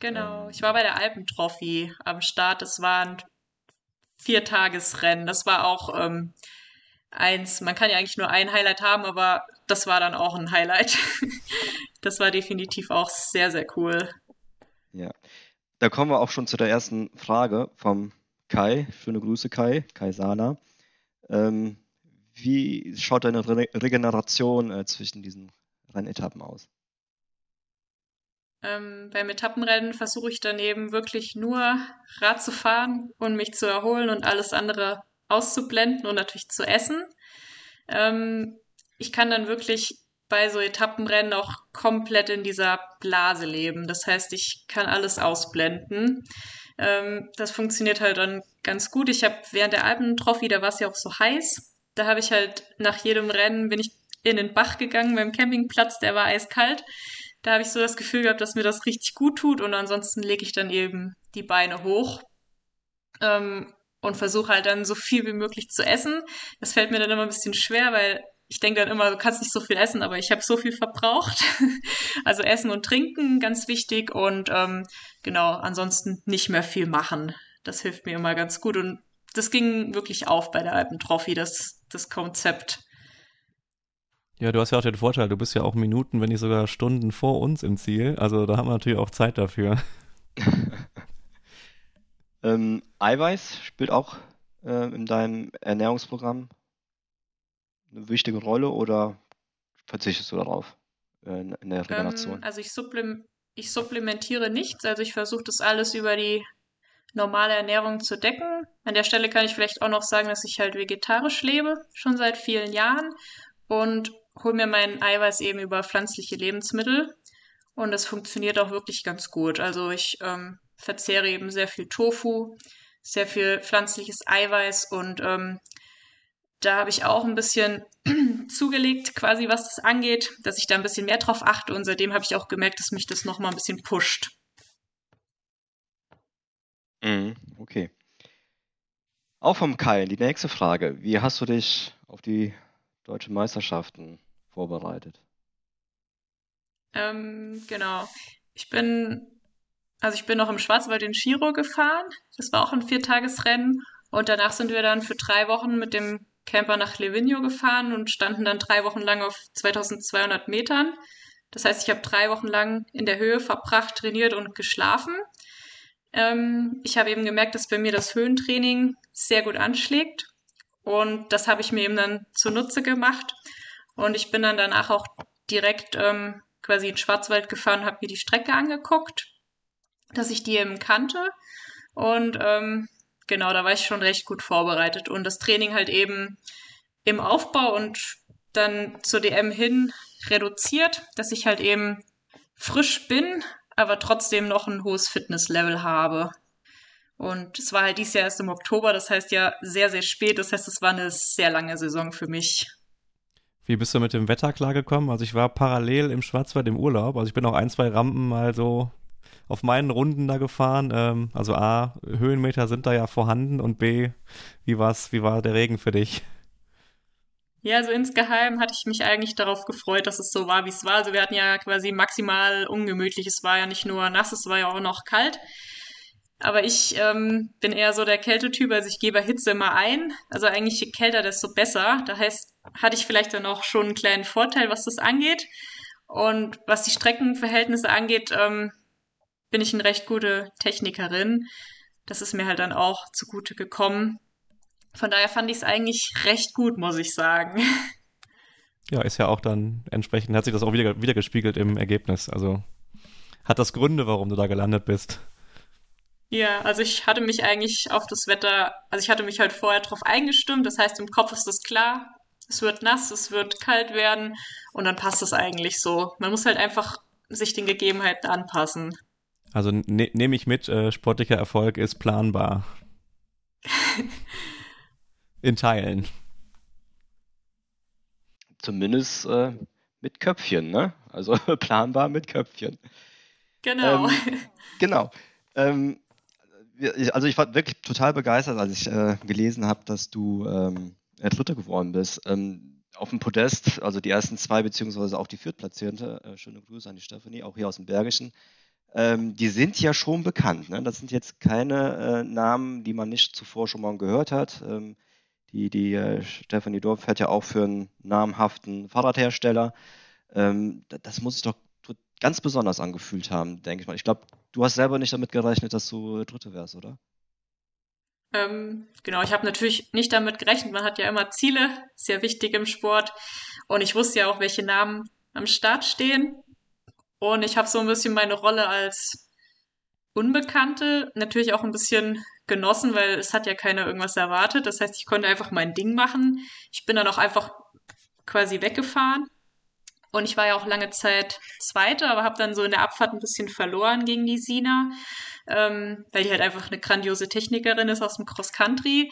Genau, ähm, ich war bei der Alpentrophy am Start. Das war ein Viertagesrennen. Das war auch ähm, eins, man kann ja eigentlich nur ein Highlight haben, aber das war dann auch ein Highlight. das war definitiv auch sehr, sehr cool. Ja, da kommen wir auch schon zu der ersten Frage vom Kai. Schöne Grüße, Kai, Kai Sana. Ähm, wie schaut deine Re Regeneration äh, zwischen diesen Rennetappen aus? Ähm, beim Etappenrennen versuche ich daneben wirklich nur Rad zu fahren und mich zu erholen und alles andere auszublenden und natürlich zu essen. Ähm, ich kann dann wirklich bei so Etappenrennen auch komplett in dieser Blase leben. Das heißt, ich kann alles ausblenden. Ähm, das funktioniert halt dann ganz gut. Ich habe während der Alpentrophy, da war es ja auch so heiß. Da habe ich halt nach jedem Rennen bin ich in den Bach gegangen beim Campingplatz, der war eiskalt. Da habe ich so das Gefühl gehabt, dass mir das richtig gut tut und ansonsten lege ich dann eben die Beine hoch ähm, und versuche halt dann so viel wie möglich zu essen. Das fällt mir dann immer ein bisschen schwer, weil ich denke dann immer, du kannst nicht so viel essen, aber ich habe so viel verbraucht. also Essen und Trinken, ganz wichtig. Und ähm, genau, ansonsten nicht mehr viel machen. Das hilft mir immer ganz gut. Und das ging wirklich auf bei der Alpentrophy, das, das Konzept. Ja, du hast ja auch den Vorteil, du bist ja auch Minuten, wenn nicht sogar Stunden vor uns im Ziel. Also da haben wir natürlich auch Zeit dafür. ähm, Eiweiß spielt auch äh, in deinem Ernährungsprogramm eine wichtige Rolle oder verzichtest du darauf äh, in der Regeneration? Ähm, also ich, supplim ich supplementiere nichts, also ich versuche das alles über die normale Ernährung zu decken. An der Stelle kann ich vielleicht auch noch sagen, dass ich halt vegetarisch lebe, schon seit vielen Jahren und hole mir mein Eiweiß eben über pflanzliche Lebensmittel. Und das funktioniert auch wirklich ganz gut. Also ich ähm, verzehre eben sehr viel Tofu, sehr viel pflanzliches Eiweiß und ähm, da habe ich auch ein bisschen zugelegt, quasi was das angeht, dass ich da ein bisschen mehr drauf achte und seitdem habe ich auch gemerkt, dass mich das nochmal ein bisschen pusht. Mhm, okay. Auch vom Kai, die nächste Frage. Wie hast du dich auf die deutschen Meisterschaften vorbereitet? Ähm, genau. Ich bin, also ich bin noch im Schwarzwald in Chiro gefahren. Das war auch ein Viertagesrennen. Und danach sind wir dann für drei Wochen mit dem Camper nach Livigno gefahren und standen dann drei Wochen lang auf 2200 Metern. Das heißt, ich habe drei Wochen lang in der Höhe verbracht, trainiert und geschlafen. Ähm, ich habe eben gemerkt, dass bei mir das Höhentraining sehr gut anschlägt. Und das habe ich mir eben dann zunutze gemacht. Und ich bin dann danach auch direkt ähm, quasi in Schwarzwald gefahren, habe mir die Strecke angeguckt, dass ich die eben kannte. Und ähm, genau, da war ich schon recht gut vorbereitet. Und das Training halt eben im Aufbau und dann zur DM hin reduziert, dass ich halt eben frisch bin, aber trotzdem noch ein hohes Fitnesslevel habe. Und es war halt dieses Jahr erst im Oktober, das heißt ja sehr, sehr spät. Das heißt, es war eine sehr lange Saison für mich. Wie bist du mit dem Wetter klargekommen? Also ich war parallel im Schwarzwald im Urlaub. Also ich bin auch ein, zwei Rampen mal so auf meinen Runden da gefahren. Ähm, also A, Höhenmeter sind da ja vorhanden und B, wie war's, wie war der Regen für dich? Ja, also insgeheim hatte ich mich eigentlich darauf gefreut, dass es so war, wie es war. Also wir hatten ja quasi maximal ungemütlich. Es war ja nicht nur nass, es war ja auch noch kalt. Aber ich ähm, bin eher so der Kältetyp, also ich gehe bei Hitze immer ein. Also eigentlich je kälter, desto besser. Da heißt, hatte ich vielleicht dann auch schon einen kleinen Vorteil, was das angeht. Und was die Streckenverhältnisse angeht, ähm, bin ich eine recht gute Technikerin. Das ist mir halt dann auch zugute gekommen. Von daher fand ich es eigentlich recht gut, muss ich sagen. Ja, ist ja auch dann entsprechend, hat sich das auch wieder, wieder gespiegelt im Ergebnis. Also hat das Gründe, warum du da gelandet bist. Ja, also ich hatte mich eigentlich auf das Wetter, also ich hatte mich halt vorher drauf eingestimmt. Das heißt, im Kopf ist das klar. Es wird nass, es wird kalt werden und dann passt es eigentlich so. Man muss halt einfach sich den Gegebenheiten anpassen. Also ne, nehme ich mit, äh, sportlicher Erfolg ist planbar. In Teilen. Zumindest äh, mit Köpfchen, ne? Also planbar mit Köpfchen. Genau. Ähm, genau. Ähm, also ich war wirklich total begeistert, als ich äh, gelesen habe, dass du ähm, Dritter geworden bist. Ähm, auf dem Podest, also die ersten zwei, beziehungsweise auch die Viertplatzierte, äh, schöne Grüße an die Stephanie, auch hier aus dem Bergischen, ähm, die sind ja schon bekannt. Ne? Das sind jetzt keine äh, Namen, die man nicht zuvor schon mal gehört hat. Ähm, die die äh, Stefanie Dorf fährt ja auch für einen namhaften Fahrradhersteller. Ähm, das muss sich doch ganz besonders angefühlt haben, denke ich mal. Ich glaube, du hast selber nicht damit gerechnet, dass du Dritte wärst, oder? Ähm, genau, ich habe natürlich nicht damit gerechnet. Man hat ja immer Ziele, sehr wichtig im Sport. Und ich wusste ja auch, welche Namen am Start stehen. Und ich habe so ein bisschen meine Rolle als Unbekannte natürlich auch ein bisschen genossen, weil es hat ja keiner irgendwas erwartet. Das heißt, ich konnte einfach mein Ding machen. Ich bin dann auch einfach quasi weggefahren. Und ich war ja auch lange Zeit Zweite, aber habe dann so in der Abfahrt ein bisschen verloren gegen die Sina, ähm, weil die halt einfach eine grandiose Technikerin ist aus dem Cross Country.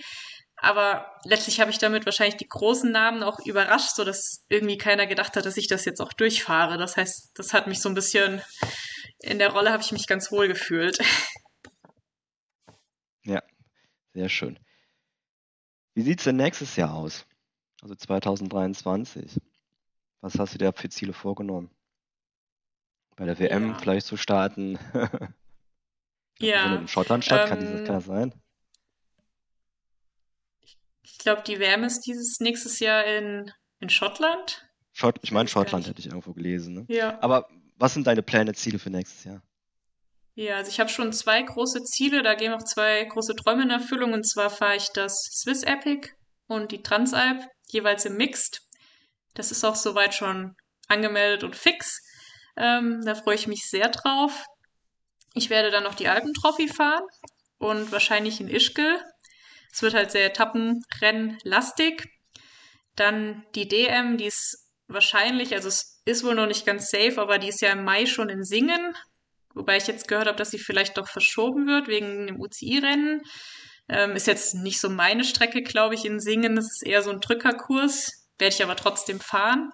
Aber letztlich habe ich damit wahrscheinlich die großen Namen auch überrascht, so dass irgendwie keiner gedacht hat, dass ich das jetzt auch durchfahre. Das heißt, das hat mich so ein bisschen in der Rolle habe ich mich ganz wohl gefühlt. Ja, sehr schön. Wie sieht es denn nächstes Jahr aus? Also 2023. Was hast du dir für Ziele vorgenommen? Bei der WM Ja. vielleicht zu starten? Ja, in Schottland statt, kann, dieses, ähm, kann das sein? ich glaube, die WM ist dieses nächstes Jahr in, in Schottland. Schott, ich meine Schottland hätte ich irgendwo gelesen. Ne? Ja. Aber was sind deine Pläne, Ziele für nächstes Jahr? Ja, also ich habe schon zwei große Ziele, da gehen auch zwei große Träume in Erfüllung. Und zwar fahre ich das Swiss Epic und die Transalp, jeweils im Mixed. Das ist auch soweit schon angemeldet und fix. Ähm, da freue ich mich sehr drauf. Ich werde dann noch die Alpentrophy fahren und wahrscheinlich in Ischgl. Es wird halt sehr Etappenrennlastig. Dann die DM, die ist wahrscheinlich, also es ist wohl noch nicht ganz safe, aber die ist ja im Mai schon in Singen. Wobei ich jetzt gehört habe, dass sie vielleicht doch verschoben wird wegen dem UCI-Rennen. Ähm, ist jetzt nicht so meine Strecke, glaube ich, in Singen. Das ist eher so ein Drückerkurs. Werde ich aber trotzdem fahren.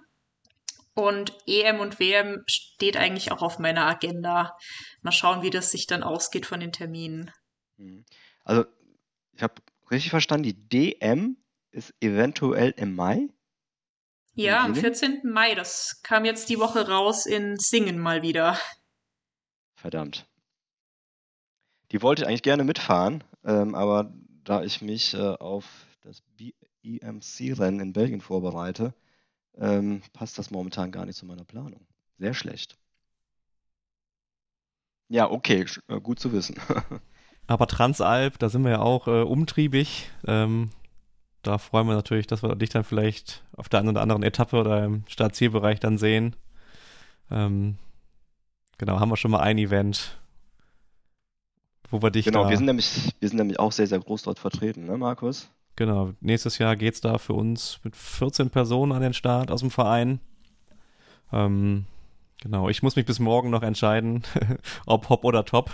Und EM und WM steht eigentlich auch auf meiner Agenda. Mal schauen, wie das sich dann ausgeht von den Terminen. Mhm. Also, ich habe richtig verstanden, die DM ist eventuell im Mai. Ja, am Singen? 14. Mai, das kam jetzt die Woche raus in Singen mal wieder. Verdammt. Die wollte ich eigentlich gerne mitfahren, ähm, aber da ich mich äh, auf das BEMC-Rennen in Belgien vorbereite, ähm, passt das momentan gar nicht zu meiner Planung. Sehr schlecht. Ja, okay, äh, gut zu wissen. Aber Transalp, da sind wir ja auch äh, umtriebig. Ähm, da freuen wir natürlich, dass wir dich dann vielleicht auf der einen oder anderen Etappe oder im Startzielbereich dann sehen. Ähm, genau, haben wir schon mal ein Event, wo wir dich Genau, wir sind nämlich, wir sind nämlich auch sehr, sehr groß dort vertreten, ne, Markus? Genau, nächstes Jahr geht's da für uns mit 14 Personen an den Start aus dem Verein. Ähm, genau, ich muss mich bis morgen noch entscheiden, ob Hop oder Top.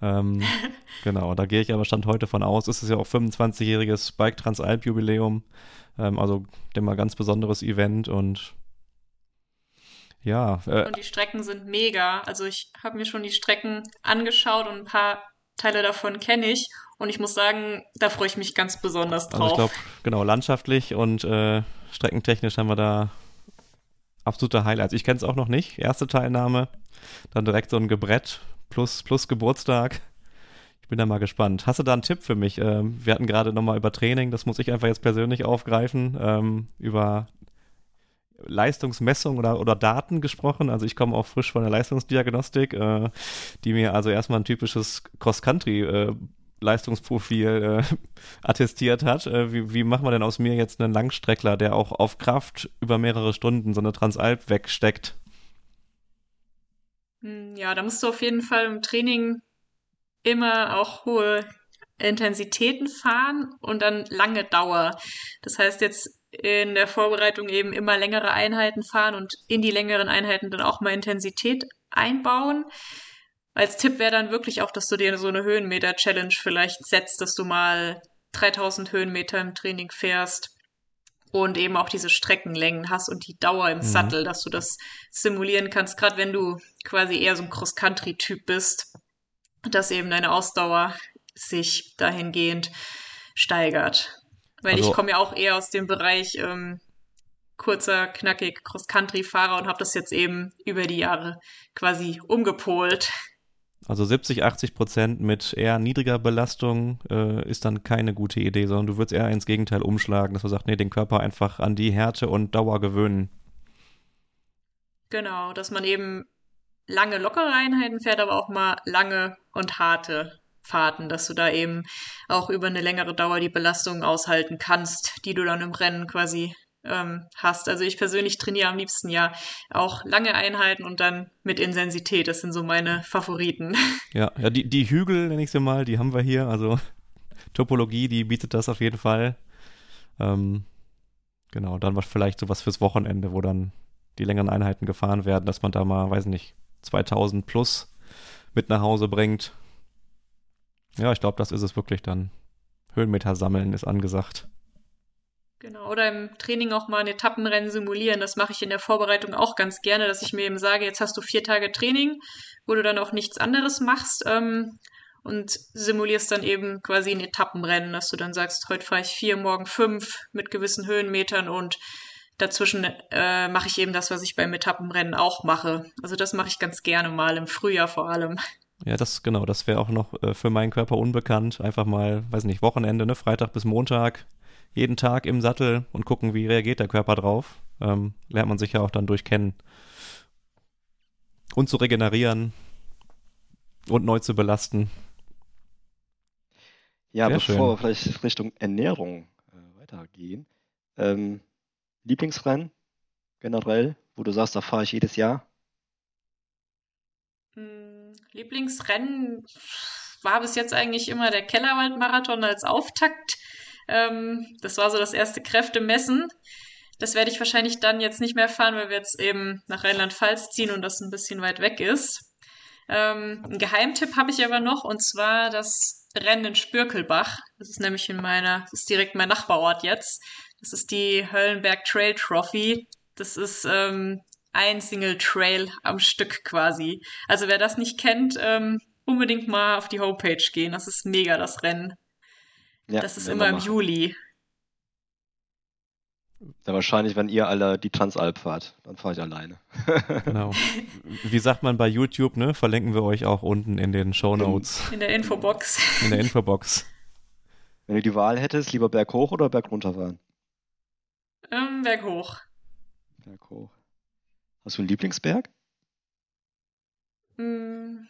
Ähm, genau, da gehe ich aber Stand heute von aus. Es ist ja auch 25-jähriges Bike Transalp Jubiläum. Ähm, also, denke mal, ganz besonderes Event und ja, äh, Und die Strecken sind mega. Also ich habe mir schon die Strecken angeschaut und ein paar Teile davon kenne ich. Und ich muss sagen, da freue ich mich ganz besonders Also drauf. ich glaube, genau, landschaftlich und äh, streckentechnisch haben wir da absolute Highlights. Ich kenne es auch noch nicht. Erste Teilnahme, dann direkt so ein Gebrett plus, plus Geburtstag. Ich bin da mal gespannt. Hast du da einen Tipp für mich? Ähm, wir hatten gerade nochmal über Training, das muss ich einfach jetzt persönlich aufgreifen, ähm, über Leistungsmessung oder, oder Daten gesprochen. Also ich komme auch frisch von der Leistungsdiagnostik, äh, die mir also erstmal ein typisches Cross-Country äh, Leistungsprofil äh, attestiert hat. Äh, wie, wie macht man denn aus mir jetzt einen Langstreckler, der auch auf Kraft über mehrere Stunden so eine Transalp wegsteckt? Hm, Ja, da musst du auf jeden Fall im Training immer auch hohe Intensitäten fahren und dann lange Dauer. Das heißt jetzt in der Vorbereitung eben immer längere Einheiten fahren und in die längeren Einheiten dann auch mal Intensität einbauen. Als Tipp wäre dann wirklich auch, dass du dir so eine Höhenmeter-Challenge vielleicht setzt, dass du mal 3000 Höhenmeter im Training fährst und eben auch diese Streckenlängen hast und die Dauer im Mhm. Sattel, dass du das simulieren kannst, gerade wenn du quasi eher so ein Cross-Country-Typ bist, dass eben deine Ausdauer sich dahingehend steigert. Weil Also- ich komme ja auch eher aus dem Bereich ähm, kurzer, knackig Cross-Country-Fahrer und habe das jetzt eben über die Jahre quasi umgepolt. Also 70, 80 Prozent mit eher niedriger Belastung äh, ist dann keine gute Idee, sondern du würdest eher ins Gegenteil umschlagen, dass man sagt, nee, den Körper einfach an die Härte und Dauer gewöhnen. Genau, dass man eben lange lockere Einheiten fährt, aber auch mal lange und harte Fahrten, dass du da eben auch über eine längere Dauer die Belastung aushalten kannst, die du dann im Rennen quasi ähm, hast. Also ich persönlich trainiere am liebsten ja auch lange Einheiten und dann mit Intensität. Das sind so meine Favoriten. Ja, ja die, die Hügel, nenne ich sie mal, die haben wir hier. Also Topologie, die bietet das auf jeden Fall. Ähm, genau, dann was vielleicht sowas fürs Wochenende, wo dann die längeren Einheiten gefahren werden, dass man da mal, weiß nicht, 2000 plus mit nach Hause bringt. Ja, ich glaube, das ist es wirklich dann. Höhenmeter sammeln ist angesagt. Genau, oder im Training auch mal ein Etappenrennen simulieren. Das mache ich in der Vorbereitung auch ganz gerne, dass ich mir eben sage, jetzt hast du vier Tage Training, wo du dann auch nichts anderes machst. Ähm, und simulierst dann eben quasi ein Etappenrennen, dass du dann sagst, heute fahre ich vier, morgen fünf mit gewissen Höhenmetern und dazwischen äh, mache ich eben das, was ich beim Etappenrennen auch mache. Also das mache ich ganz gerne mal im Frühjahr vor allem. Ja, das genau, das wäre auch noch äh, für meinen Körper unbekannt. Einfach mal, weiß nicht, Wochenende, ne, Freitag bis Montag, jeden Tag im Sattel und gucken, wie reagiert der Körper drauf. Ähm, lernt man sich ja auch dann durchkennen. Und zu regenerieren und neu zu belasten. Ja, Sehr bevor schön. wir vielleicht Richtung Ernährung äh, weitergehen. Ähm, Lieblingsrennen generell, wo du sagst, da fahre ich jedes Jahr? Hm, Lieblingsrennen war bis jetzt eigentlich immer der Kellerwald-Marathon als Auftakt. Ähm, das war so das erste Kräftemessen. Das werde ich wahrscheinlich dann jetzt nicht mehr fahren, weil wir jetzt eben nach Rheinland-Pfalz ziehen und das ein bisschen weit weg ist. Ähm, einen Geheimtipp habe ich aber noch, und zwar das Rennen in Spürkelbach. Das ist nämlich in meiner, das ist direkt mein Nachbarort jetzt. Das ist die Höllenberg Trail Trophy. Das ist ähm, ein Single Trail am Stück quasi. Also wer das nicht kennt, ähm, unbedingt mal auf die Homepage gehen. Das ist mega, das Rennen. Ja, das ist immer im Juli. Ja, wahrscheinlich, wenn ihr alle die Transalp fahrt, dann fahre ich alleine. genau. Wie sagt man bei YouTube, ne? Verlinken wir euch auch unten in den Show Notes. In der Infobox. In der Infobox. Wenn du die Wahl hättest, lieber berghoch oder bergunter fahren? Ähm, berghoch. Berghoch. Hast du einen Lieblingsberg? Mm,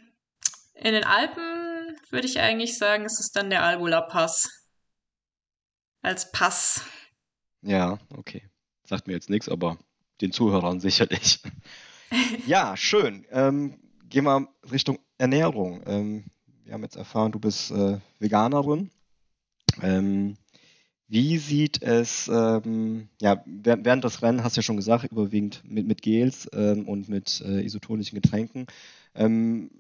in den Alpen würde ich eigentlich sagen, ist es dann der Albula Pass. Als Pass. Ja, okay. Sagt mir jetzt nichts, aber den Zuhörern sicherlich. ja, schön. Ähm, gehen wir Richtung Ernährung. Ähm, wir haben jetzt erfahren, du bist äh, Veganerin. Ähm, wie sieht es, ähm, ja, während des Rennen hast du ja schon gesagt, überwiegend mit, mit Gels ähm, und mit äh, isotonischen Getränken. Ähm,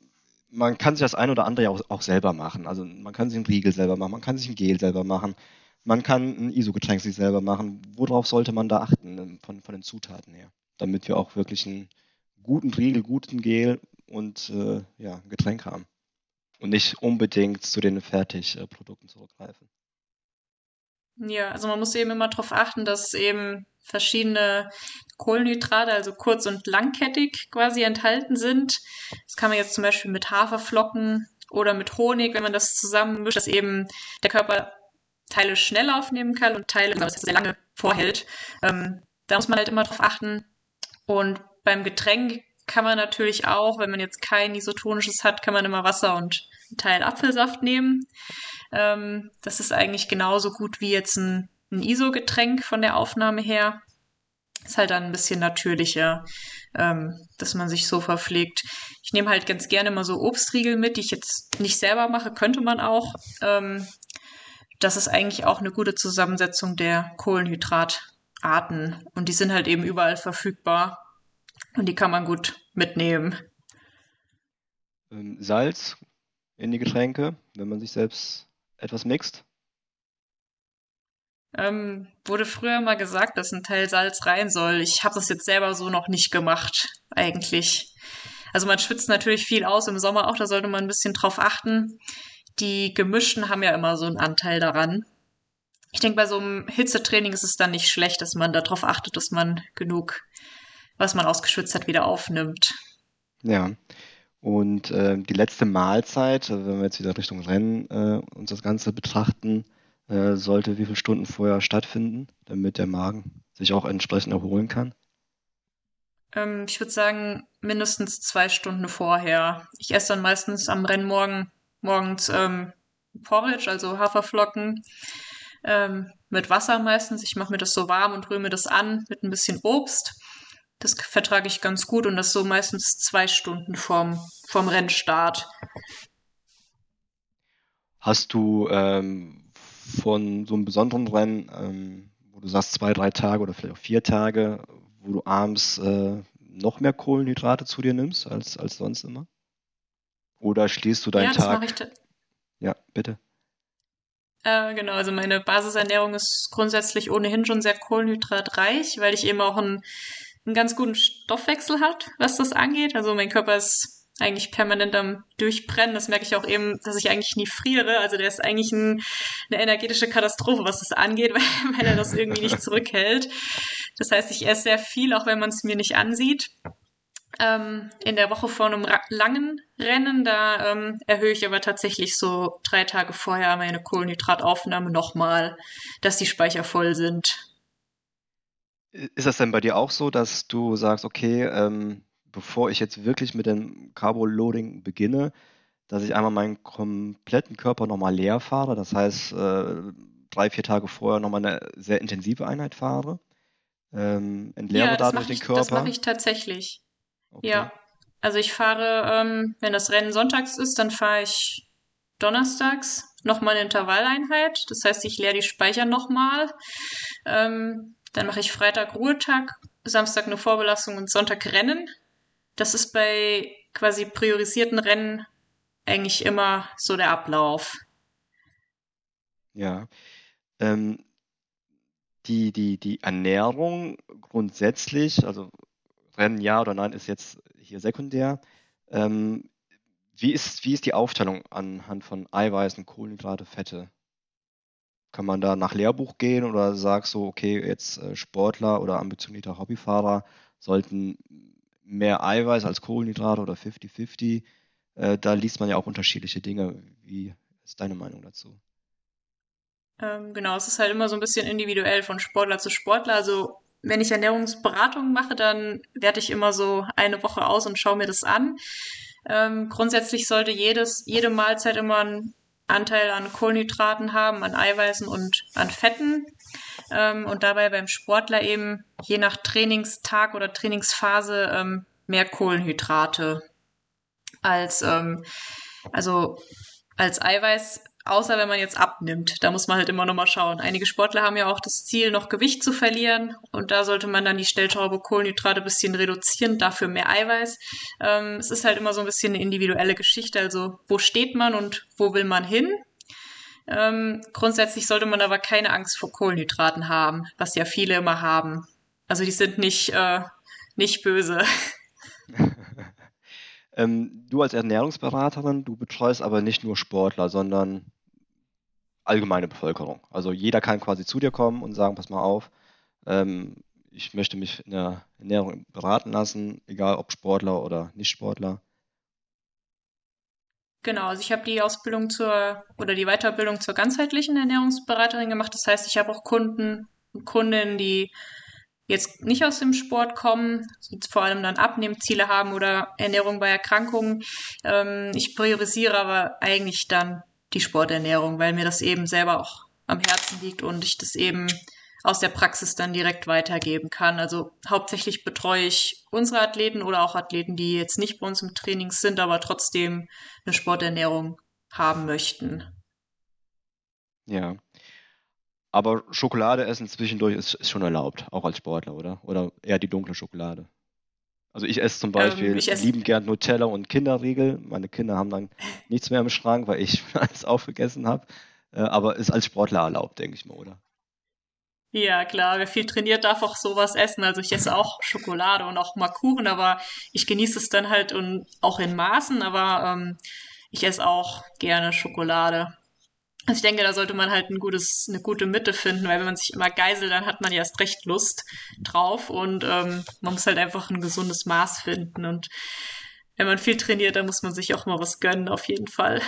man kann sich das ein oder andere ja auch, auch, selber machen. Also man kann sich einen Riegel selber machen, man kann sich ein Gel selber machen. Man kann ein ISO-Getränk sich selber machen. Worauf sollte man da achten ähm, von, von den Zutaten her? Damit wir auch wirklich einen guten Riegel, guten Gel und äh, ja, ein Getränk haben. Und nicht unbedingt zu den Fertigprodukten zurückgreifen. Ja, also man muss eben immer darauf achten, dass eben verschiedene Kohlenhydrate, also kurz- und langkettig quasi enthalten sind. Das kann man jetzt zum Beispiel mit Haferflocken oder mit Honig, wenn man das zusammenmischt, dass eben der Körper Teile schnell aufnehmen kann und Teile das sehr lange vorhält. Ähm, da muss man halt immer drauf achten. Und beim Getränk kann man natürlich auch, wenn man jetzt kein isotonisches hat, kann man immer Wasser und einen Teil Apfelsaft nehmen. Ähm, das ist eigentlich genauso gut wie jetzt ein, ein ISO-Getränk von der Aufnahme her. Ist halt dann ein bisschen natürlicher, ähm, dass man sich so verpflegt. Ich nehme halt ganz gerne mal so Obstriegel mit, die ich jetzt nicht selber mache, könnte man auch. Ähm, das ist eigentlich auch eine gute Zusammensetzung der Kohlenhydratarten. Und die sind halt eben überall verfügbar. Und die kann man gut mitnehmen. Ähm, Salz in die Getränke, wenn man sich selbst etwas mixt? Ähm, wurde früher mal gesagt, dass ein Teil Salz rein soll. Ich habe das jetzt selber so noch nicht gemacht, eigentlich. Also man schwitzt natürlich viel aus im Sommer auch, da sollte man ein bisschen drauf achten die Gemischten haben ja immer so einen Anteil daran. Ich denke, bei so einem Hitzetraining ist es dann nicht schlecht, dass man darauf achtet, dass man genug, was man ausgeschwitzt hat, wieder aufnimmt. Ja. Und äh, die letzte Mahlzeit, also wenn wir jetzt wieder Richtung Rennen äh, uns das Ganze betrachten, äh, sollte wie viele Stunden vorher stattfinden, damit der Magen sich auch entsprechend erholen kann? Ähm, ich würde sagen, mindestens zwei Stunden vorher. Ich esse dann meistens am Rennmorgen morgens ähm, Porridge, also Haferflocken ähm, mit Wasser meistens. Ich mache mir das so warm und rühre mir das an mit ein bisschen Obst. Das vertrage ich ganz gut und das so meistens zwei Stunden vorm, vorm Rennstart. Hast du ähm, von so einem besonderen Rennen, ähm, wo du sagst zwei, drei Tage oder vielleicht auch vier Tage, wo du abends äh, noch mehr Kohlenhydrate zu dir nimmst als, als sonst immer? Oder schließt du deinen ja, Tag? Das ja, bitte. Äh, genau, also meine Basisernährung ist grundsätzlich ohnehin schon sehr kohlenhydratreich, weil ich eben auch einen, einen ganz guten Stoffwechsel hat, was das angeht. Also mein Körper ist eigentlich permanent am Durchbrennen. Das merke ich auch eben, dass ich eigentlich nie friere. Also der ist eigentlich ein, eine energetische Katastrophe, was das angeht, weil, weil er das irgendwie nicht zurückhält. Das heißt, ich esse sehr viel, auch wenn man es mir nicht ansieht. Ähm, in der Woche vor einem langen Rennen, da ähm, erhöhe ich aber tatsächlich so drei Tage vorher meine Kohlenhydrataufnahme nochmal, dass die Speicher voll sind. Ist das denn bei dir auch so, dass du sagst, okay, ähm, bevor ich jetzt wirklich mit dem Carbo-Loading beginne, dass ich einmal meinen kompletten Körper nochmal leer fahre, das heißt äh, drei, vier Tage vorher nochmal eine sehr intensive Einheit fahre, ähm, entleere ja, dadurch den Körper? Das mache ich tatsächlich. Okay. Ja, also ich fahre, ähm, wenn das Rennen sonntags ist, dann fahre ich donnerstags nochmal eine Intervalleinheit. Das heißt, ich leere die Speicher nochmal. Ähm, dann mache ich Freitag Ruhetag, Samstag eine Vorbelastung und Sonntag Rennen. Das ist bei quasi priorisierten Rennen eigentlich immer so der Ablauf. Ja. Ähm, die, die, die Ernährung grundsätzlich, also Rennen ja oder nein, ist jetzt hier sekundär. Ähm, wie, ist, wie ist die Aufteilung anhand von Eiweißen, Kohlenhydrate, Fette? Kann man da nach Lehrbuch gehen oder sagst du, okay, jetzt äh, Sportler oder ambitionierter Hobbyfahrer sollten mehr Eiweiß als Kohlenhydrate oder 50-50? Äh, da liest man ja auch unterschiedliche Dinge. Wie ist deine Meinung dazu? Ähm, genau, es ist halt immer so ein bisschen individuell von Sportler zu Sportler. Also wenn ich Ernährungsberatung mache, dann werte ich immer so eine Woche aus und schaue mir das an. Ähm, grundsätzlich sollte jedes, jede Mahlzeit immer einen Anteil an Kohlenhydraten haben, an Eiweißen und an Fetten. Ähm, und dabei beim Sportler eben je nach Trainingstag oder Trainingsphase ähm, mehr Kohlenhydrate als ähm, also als Eiweiß Außer wenn man jetzt abnimmt. Da muss man halt immer nochmal schauen. Einige Sportler haben ja auch das Ziel, noch Gewicht zu verlieren. Und da sollte man dann die Stellschraube Kohlenhydrate ein bisschen reduzieren, dafür mehr Eiweiß. Ähm, es ist halt immer so ein bisschen eine individuelle Geschichte. Also wo steht man und wo will man hin? Ähm, grundsätzlich sollte man aber keine Angst vor Kohlenhydraten haben, was ja viele immer haben. Also die sind nicht, äh, nicht böse. ähm, du als Ernährungsberaterin, du betreust aber nicht nur Sportler, sondern allgemeine Bevölkerung. Also jeder kann quasi zu dir kommen und sagen, pass mal auf, ähm, ich möchte mich in der Ernährung beraten lassen, egal ob Sportler oder Nicht-Sportler. Genau, also ich habe die Ausbildung zur oder die Weiterbildung zur ganzheitlichen Ernährungsberaterin gemacht. Das heißt, ich habe auch Kunden und Kundinnen, die jetzt nicht aus dem Sport kommen, vor allem dann Abnehmziele haben oder Ernährung bei Erkrankungen. Ähm, ich priorisiere aber eigentlich dann die Sporternährung, weil mir das eben selber auch am Herzen liegt und ich das eben aus der Praxis dann direkt weitergeben kann. Also hauptsächlich betreue ich unsere Athleten oder auch Athleten, die jetzt nicht bei uns im Training sind, aber trotzdem eine Sporternährung haben möchten. Ja. Aber Schokolade essen zwischendurch ist, ist schon erlaubt, auch als Sportler, oder? Oder eher die dunkle Schokolade? Also ich esse zum ähm, Beispiel ähm, esse lieben gern Nutella und Kinderriegel. Meine Kinder haben dann nichts mehr im Schrank, weil ich alles aufgegessen habe. Äh, aber ist als Sportler erlaubt, denke ich mal, oder? Ja, klar, wer viel trainiert, darf auch sowas essen. Also ich esse auch Schokolade und auch mal Kuchen, aber ich genieße es dann halt und auch in Maßen, aber ähm, ich esse auch gerne Schokolade. Also ich denke, da sollte man halt ein gutes, eine gute Mitte finden, weil wenn man sich immer geiselt, dann hat man ja erst recht Lust drauf und ähm, man muss halt einfach ein gesundes Maß finden. Und wenn man viel trainiert, dann muss man sich auch mal was gönnen, auf jeden Fall.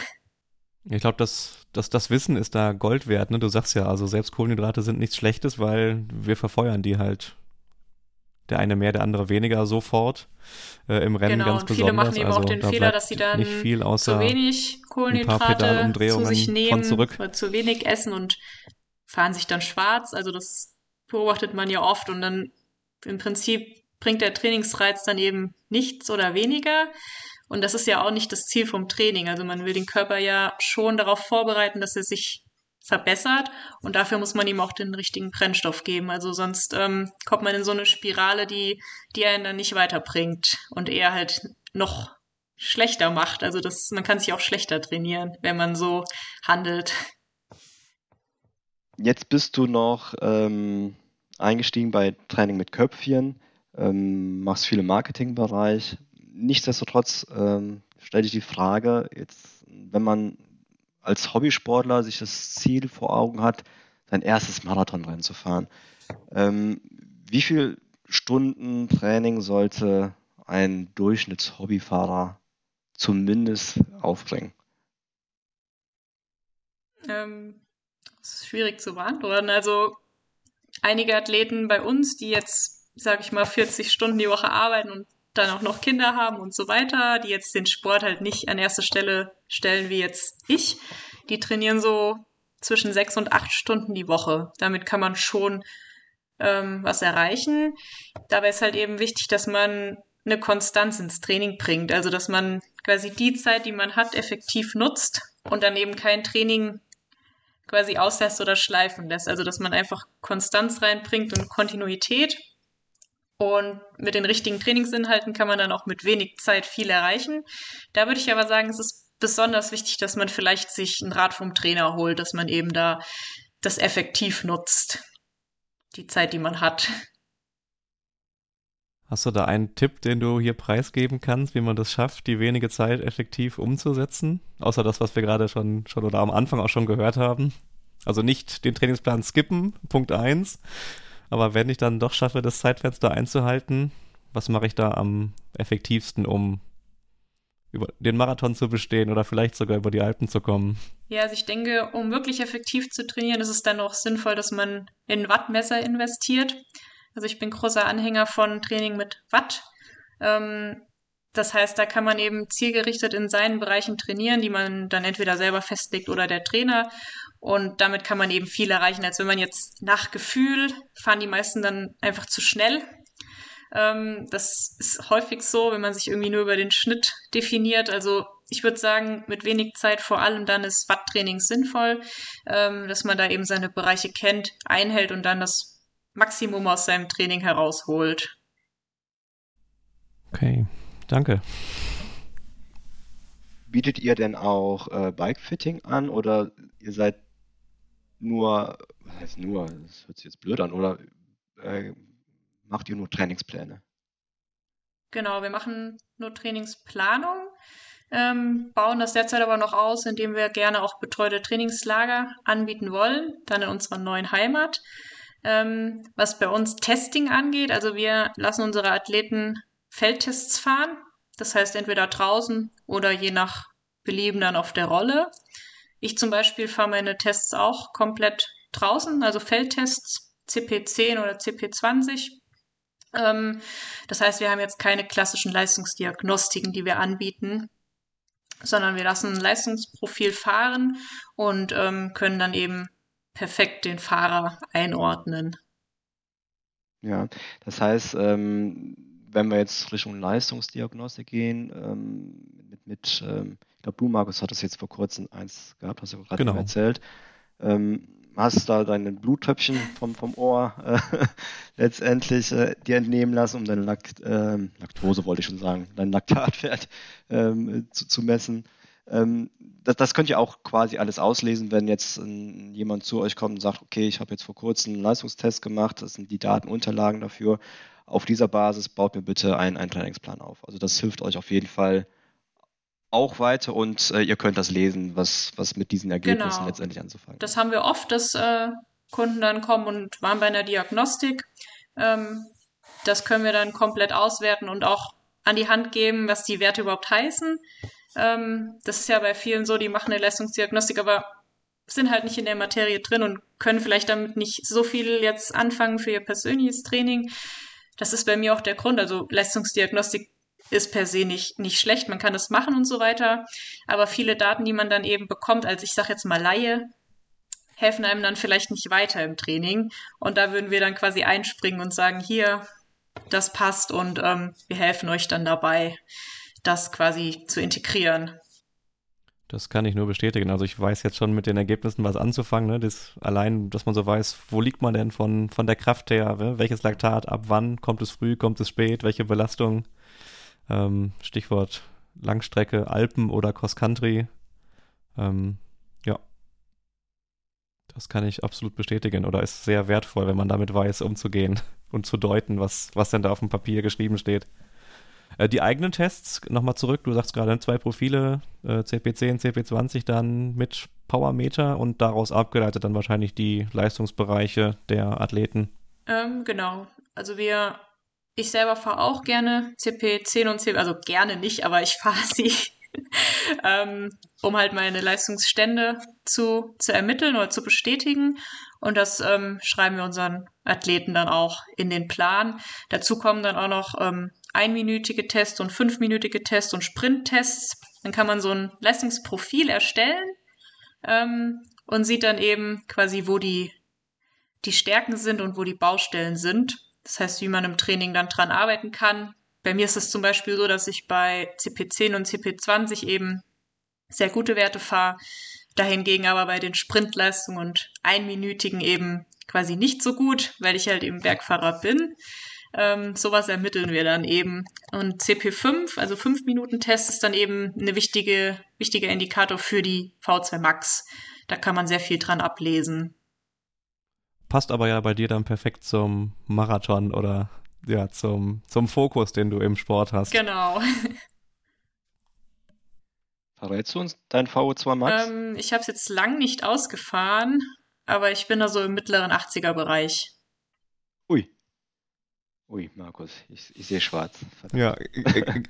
Ich glaube, das, das, das Wissen ist da Gold wert. Ne? Du sagst ja, also selbst Kohlenhydrate sind nichts Schlechtes, weil wir verfeuern die halt der eine mehr, der andere weniger sofort äh, im Rennen genau, ganz und viele machen eben also, auch den da Fehler, dass sie dann nicht viel außer zu wenig Kohlenhydrate zu sich nehmen oder zu wenig essen und fahren sich dann schwarz. Also das beobachtet man ja oft und dann im Prinzip bringt der Trainingsreiz dann eben nichts oder weniger. Und das ist ja auch nicht das Ziel vom Training. Also man will den Körper ja schon darauf vorbereiten, dass er sich verbessert und dafür muss man ihm auch den richtigen Brennstoff geben. Also sonst ähm, kommt man in so eine Spirale, die, die einen dann nicht weiterbringt und eher halt noch schlechter macht. Also das, man kann sich auch schlechter trainieren, wenn man so handelt. Jetzt bist du noch ähm, eingestiegen bei Training mit Köpfchen, ähm, machst viel im Marketingbereich. nichtsdestotrotz ähm, stelle ich die Frage, jetzt, wenn man als Hobbysportler sich das Ziel vor Augen hat, sein erstes Marathonrennen zu fahren, ähm, wie viele Stunden Training sollte ein Durchschnittshobbyfahrer zumindest aufbringen? Ähm, das ist schwierig zu beantworten. Also einige Athleten bei uns, die jetzt, sage ich mal, 40 Stunden die Woche arbeiten und dann auch noch Kinder haben und so weiter, die jetzt den Sport halt nicht an erste Stelle stellen wie jetzt ich, die trainieren so zwischen sechs und acht Stunden die Woche. Damit kann man schon ähm, was erreichen. Dabei ist halt eben wichtig, dass man eine Konstanz ins Training bringt. Also dass man quasi die Zeit, die man hat, effektiv nutzt und dann eben kein Training quasi auslässt oder schleifen lässt. Also dass man einfach Konstanz reinbringt und Kontinuität. Und mit den richtigen Trainingsinhalten kann man dann auch mit wenig Zeit viel erreichen. Da würde ich aber sagen, es ist besonders wichtig, dass man vielleicht sich einen Rat vom Trainer holt, dass man eben da das effektiv nutzt. Die Zeit, die man hat. Hast du da einen Tipp, den du hier preisgeben kannst, wie man das schafft, die wenige Zeit effektiv umzusetzen? Außer das, was wir gerade schon, schon oder am Anfang auch schon gehört haben. Also nicht den Trainingsplan skippen, Punkt 1. Aber wenn ich dann doch schaffe, das Zeitfenster einzuhalten, was mache ich da am effektivsten, um über den Marathon zu bestehen oder vielleicht sogar über die Alpen zu kommen? Ja, also ich denke, um wirklich effektiv zu trainieren, ist es dann auch sinnvoll, dass man in Wattmesser investiert. Also ich bin großer Anhänger von Training mit Watt. Ähm, das heißt, da kann man eben zielgerichtet in seinen Bereichen trainieren, die man dann entweder selber festlegt oder der Trainer. Und damit kann man eben viel erreichen, als wenn man jetzt nach Gefühl fahren die meisten dann einfach zu schnell. Ähm, das ist häufig so, wenn man sich irgendwie nur über den Schnitt definiert. Also ich würde sagen, mit wenig Zeit vor allem dann ist Watttraining sinnvoll, ähm, dass man da eben seine Bereiche kennt, einhält und dann das Maximum aus seinem Training herausholt. Okay, danke. Bietet ihr denn auch äh, Bikefitting an oder ihr seid nur, was heißt nur, das hört sich jetzt blöd an, oder äh, macht ihr nur Trainingspläne? Genau, wir machen nur Trainingsplanung, ähm, bauen das derzeit aber noch aus, indem wir gerne auch betreute Trainingslager anbieten wollen, dann in unserer neuen Heimat ähm, was bei uns Testing angeht. Also wir lassen unsere Athleten Feldtests fahren. Das heißt entweder draußen oder je nach Belieben dann auf der Rolle. Ich zum Beispiel fahre meine Tests auch komplett draußen, also Feldtests CP10 oder CP20. Ähm, das heißt, wir haben jetzt keine klassischen Leistungsdiagnostiken, die wir anbieten, sondern wir lassen ein Leistungsprofil fahren und ähm, können dann eben perfekt den Fahrer einordnen. Ja, das heißt, ähm, wenn wir jetzt Richtung Leistungsdiagnostik gehen, ähm, mit, mit ähm, ich glaube, du, Markus, hattest jetzt vor kurzem eins gehabt, hast du gerade genau. erzählt. Ähm, hast da deine Bluttöpfchen vom, vom Ohr äh, letztendlich äh, dir entnehmen lassen, um deine Lakt, äh, Laktose, wollte ich schon sagen, dein Laktatwert ähm, zu, zu messen. Ähm, das, das könnt ihr auch quasi alles auslesen, wenn jetzt ein, jemand zu euch kommt und sagt, okay, ich habe jetzt vor kurzem einen Leistungstest gemacht, das sind die Datenunterlagen dafür. Auf dieser Basis baut mir bitte einen, einen Trainingsplan auf. Also das hilft euch auf jeden Fall auch weiter und äh, ihr könnt das lesen, was, was mit diesen Ergebnissen genau. letztendlich anzufangen. Das haben wir oft, dass äh, Kunden dann kommen und waren bei einer Diagnostik. Ähm, das können wir dann komplett auswerten und auch an die Hand geben, was die Werte überhaupt heißen. Ähm, das ist ja bei vielen so, die machen eine Leistungsdiagnostik, aber sind halt nicht in der Materie drin und können vielleicht damit nicht so viel jetzt anfangen für ihr persönliches Training. Das ist bei mir auch der Grund. Also Leistungsdiagnostik ist per se nicht, nicht schlecht, man kann das machen und so weiter. Aber viele Daten, die man dann eben bekommt, als ich sage jetzt mal Laie, helfen einem dann vielleicht nicht weiter im Training. Und da würden wir dann quasi einspringen und sagen, hier, das passt und ähm, wir helfen euch dann dabei das quasi zu integrieren. Das kann ich nur bestätigen. Also ich weiß jetzt schon mit den Ergebnissen was anzufangen. Ne? Das, allein, dass man so weiß, wo liegt man denn von, von der Kraft her, ne? welches Laktat, ab wann, kommt es früh, kommt es spät, welche Belastung. Ähm, Stichwort Langstrecke, Alpen oder Cross Country. Ähm, ja, das kann ich absolut bestätigen oder ist sehr wertvoll, wenn man damit weiß, umzugehen und zu deuten, was, was denn da auf dem Papier geschrieben steht. Äh, die eigenen Tests, nochmal zurück, du sagst gerade zwei Profile, äh, CP10, CP20 dann mit Powermeter und daraus abgeleitet dann wahrscheinlich die Leistungsbereiche der Athleten. Ähm, genau. Also wir, ich selber fahre auch gerne CP10 und CP, also gerne nicht, aber ich fahre sie, ähm, um halt meine Leistungsstände zu, zu ermitteln oder zu bestätigen. Und das ähm, schreiben wir unseren Athleten dann auch in den Plan. Dazu kommen dann auch noch ähm, einminütige Tests und fünfminütige Tests und Sprinttests. Dann kann man so ein Leistungsprofil erstellen ähm, und sieht dann eben quasi, wo die, die Stärken sind und wo die Baustellen sind. Das heißt, wie man im Training dann dran arbeiten kann. Bei mir ist es zum Beispiel so, dass ich bei CP10 und CP20 eben sehr gute Werte fahre, dahingegen aber bei den Sprintleistungen und einminütigen eben quasi nicht so gut, weil ich halt eben Bergfahrer bin. Ähm, sowas ermitteln wir dann eben. Und CP5, also 5 Minuten Test, ist dann eben eine wichtige, wichtiger Indikator für die V2 Max. Da kann man sehr viel dran ablesen. Passt aber ja bei dir dann perfekt zum Marathon oder ja, zum, zum Fokus, den du im Sport hast. Genau. Verrätst du uns dein VO2 Max? Ähm, ich habe es jetzt lang nicht ausgefahren, aber ich bin da so im mittleren 80er-Bereich. Ui. Markus, ich, ich sehe schwarz. Verdammt. Ja,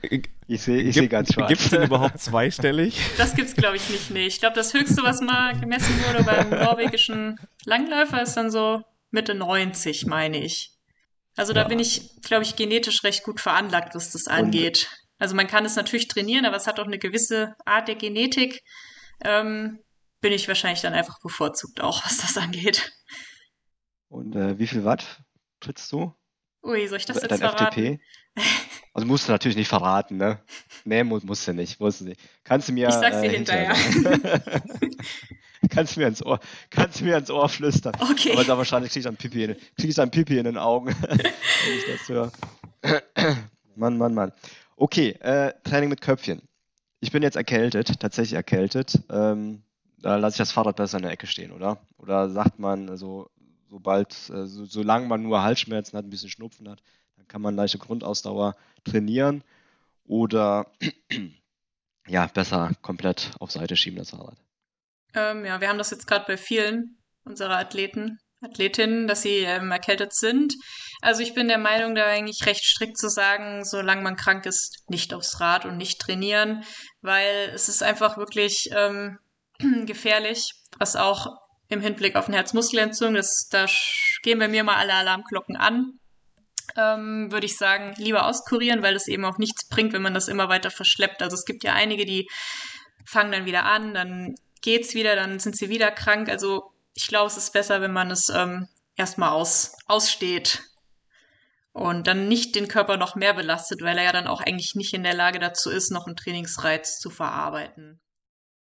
ich sehe ich seh ganz schwarz. Gibt es denn überhaupt zweistellig? Das gibt's, glaube ich, nicht. Nee. Ich glaube, das höchste, was mal gemessen wurde beim norwegischen Langläufer, ist dann so Mitte 90, meine ich. Also da ja. bin ich, glaube ich, genetisch recht gut veranlagt, was das angeht. Und, also man kann es natürlich trainieren, aber es hat auch eine gewisse Art der Genetik. Ähm, bin ich wahrscheinlich dann einfach bevorzugt auch, was das angeht. Und äh, wie viel Watt trittst du? Ui, soll ich das Dein jetzt verraten? FTP? Also musst du natürlich nicht verraten, ne? Nee, musst, musst du nicht, musst du nicht. Kannst du mir. Ich sag's dir äh, hinterher. hinterher. kannst du mir ins Ohr, kannst du mir ins Ohr flüstern. Okay. Aber da wahrscheinlich krieg ich dann Pipi in, krieg ich dann Pipi in den Augen, wenn ich das höre. Mann, Mann, Mann. Okay, äh, Training mit Köpfchen. Ich bin jetzt erkältet, tatsächlich erkältet. Ähm, da lasse ich das Fahrrad besser in der Ecke stehen, oder? Oder sagt man, also sobald, äh, so, solange man nur Halsschmerzen hat, ein bisschen Schnupfen hat, dann kann man leichte Grundausdauer trainieren oder ja, besser komplett auf Seite schieben, das Fahrrad. Ähm, ja, wir haben das jetzt gerade bei vielen unserer Athleten, Athletinnen, dass sie ähm, erkältet sind. Also ich bin der Meinung, da eigentlich recht strikt zu sagen, solange man krank ist, nicht aufs Rad und nicht trainieren, weil es ist einfach wirklich ähm, gefährlich, was auch im Hinblick auf eine Herzmuskelentzündung, das, da gehen bei mir mal alle Alarmglocken an. Ähm, würde ich sagen, lieber auskurieren, weil das eben auch nichts bringt, wenn man das immer weiter verschleppt. Also es gibt ja einige, die fangen dann wieder an, dann geht's wieder, dann sind sie wieder krank. Also ich glaube, es ist besser, wenn man es ähm, erstmal aus, aussteht und dann nicht den Körper noch mehr belastet, weil er ja dann auch eigentlich nicht in der Lage dazu ist, noch einen Trainingsreiz zu verarbeiten.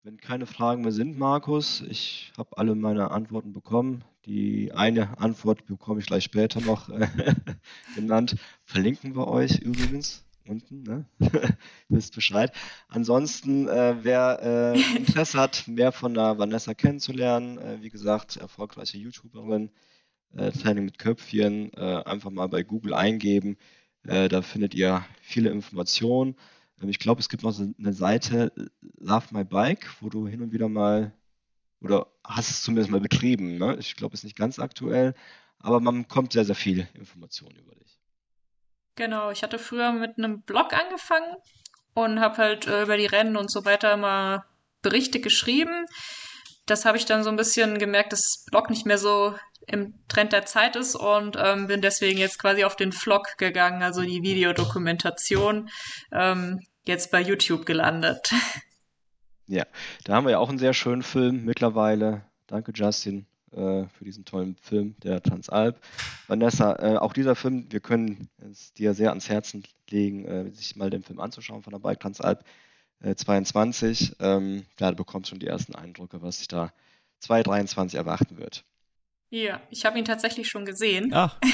Wenn keine Fragen mehr sind, Markus, ich habe alle meine Antworten bekommen. Die eine Antwort bekomme ich gleich später noch äh, genannt. Verlinken wir euch übrigens unten, ne? wisst Bescheid. Ansonsten, äh, wer äh, Interesse hat, mehr von der Vanessa kennenzulernen, äh, wie gesagt, erfolgreiche YouTuberin, äh, Training mit Köpfchen, äh, einfach mal bei Google eingeben. da findet ihr viele Informationen. Ich glaube, es gibt noch so eine Seite Love My Bike, wo du hin und wieder mal, oder hast es zumindest mal betrieben. Ne? Ich glaube, es ist nicht ganz aktuell, aber man bekommt sehr, sehr viel Informationen über dich. Genau, ich hatte früher mit einem Blog angefangen und habe halt äh, über die Rennen und so weiter immer Berichte geschrieben. Das habe ich dann so ein bisschen gemerkt, dass das Blog nicht mehr so im Trend der Zeit ist und ähm, bin deswegen jetzt quasi auf den Vlog gegangen, also die Videodokumentation, ähm, jetzt bei YouTube gelandet. Ja, da haben wir ja auch einen sehr schönen Film mittlerweile. Danke, Justin, äh, für diesen tollen Film, der Transalp. Vanessa, äh, auch dieser Film, wir können es dir sehr ans Herzen legen, äh, sich mal den Film anzuschauen von der Bike Transalp 22. Ähm, ja, du bekommst schon die ersten Eindrücke, was sich da 2023 erwarten wird. Ja, ich habe ihn tatsächlich schon gesehen. Ach.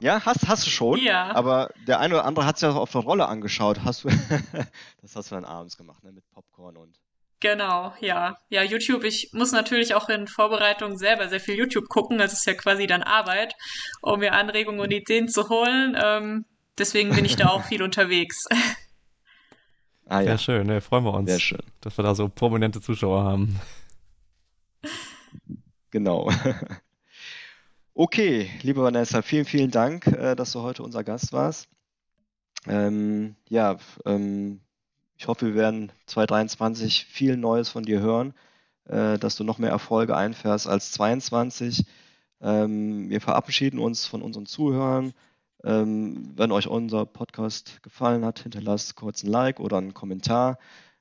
Ja, hast, hast du schon. Ja. Aber der eine oder andere hat es ja auf der Rolle angeschaut. Hast du, das hast du dann abends gemacht, ne? Mit Popcorn und. Genau, ja. Ja, YouTube, ich muss natürlich auch in Vorbereitung selber sehr viel YouTube gucken. Das ist ja quasi dann Arbeit, um mir Anregungen und Ideen zu holen. Ähm, deswegen bin ich da auch viel unterwegs. Ah, ja. Sehr schön, ne, freuen wir uns, Sehr schön. dass wir da so prominente Zuschauer haben. Genau. Okay, liebe Vanessa, vielen, vielen Dank, äh, dass du heute unser Gast warst. Ähm, ja, ähm, ich hoffe, wir werden 2023 viel Neues von dir hören, äh, dass du noch mehr Erfolge einfährst als 2022. Ähm, wir verabschieden uns von unseren Zuhörern. Ähm, wenn euch unser Podcast gefallen hat, hinterlasst kurz ein Like oder einen Kommentar.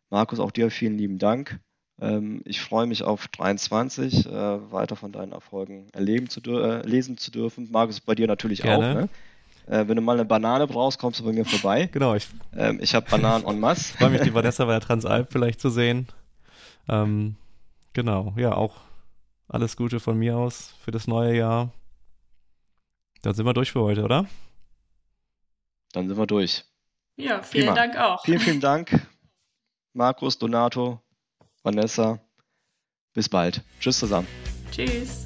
Markus, auch dir vielen lieben Dank. Ähm, ich freue mich auf 23, äh, weiter von deinen Erfolgen erleben zu äh, lesen zu dürfen. Markus, bei dir natürlich Gerne. auch. Ne? Äh, wenn du mal eine Banane brauchst, kommst du bei mir vorbei. Genau. Ich, ähm, ich habe Bananen en masse. Ich freue mich, die Vanessa bei der Transalp vielleicht zu sehen. Ähm, genau. Ja, auch alles Gute von mir aus für das neue Jahr. Dann sind wir durch für heute, oder? Dann sind wir durch. Ja, vielen Prima. Dank auch. Vielen, vielen Dank, Markus, Donato, Vanessa. Bis bald. Tschüss zusammen. Tschüss.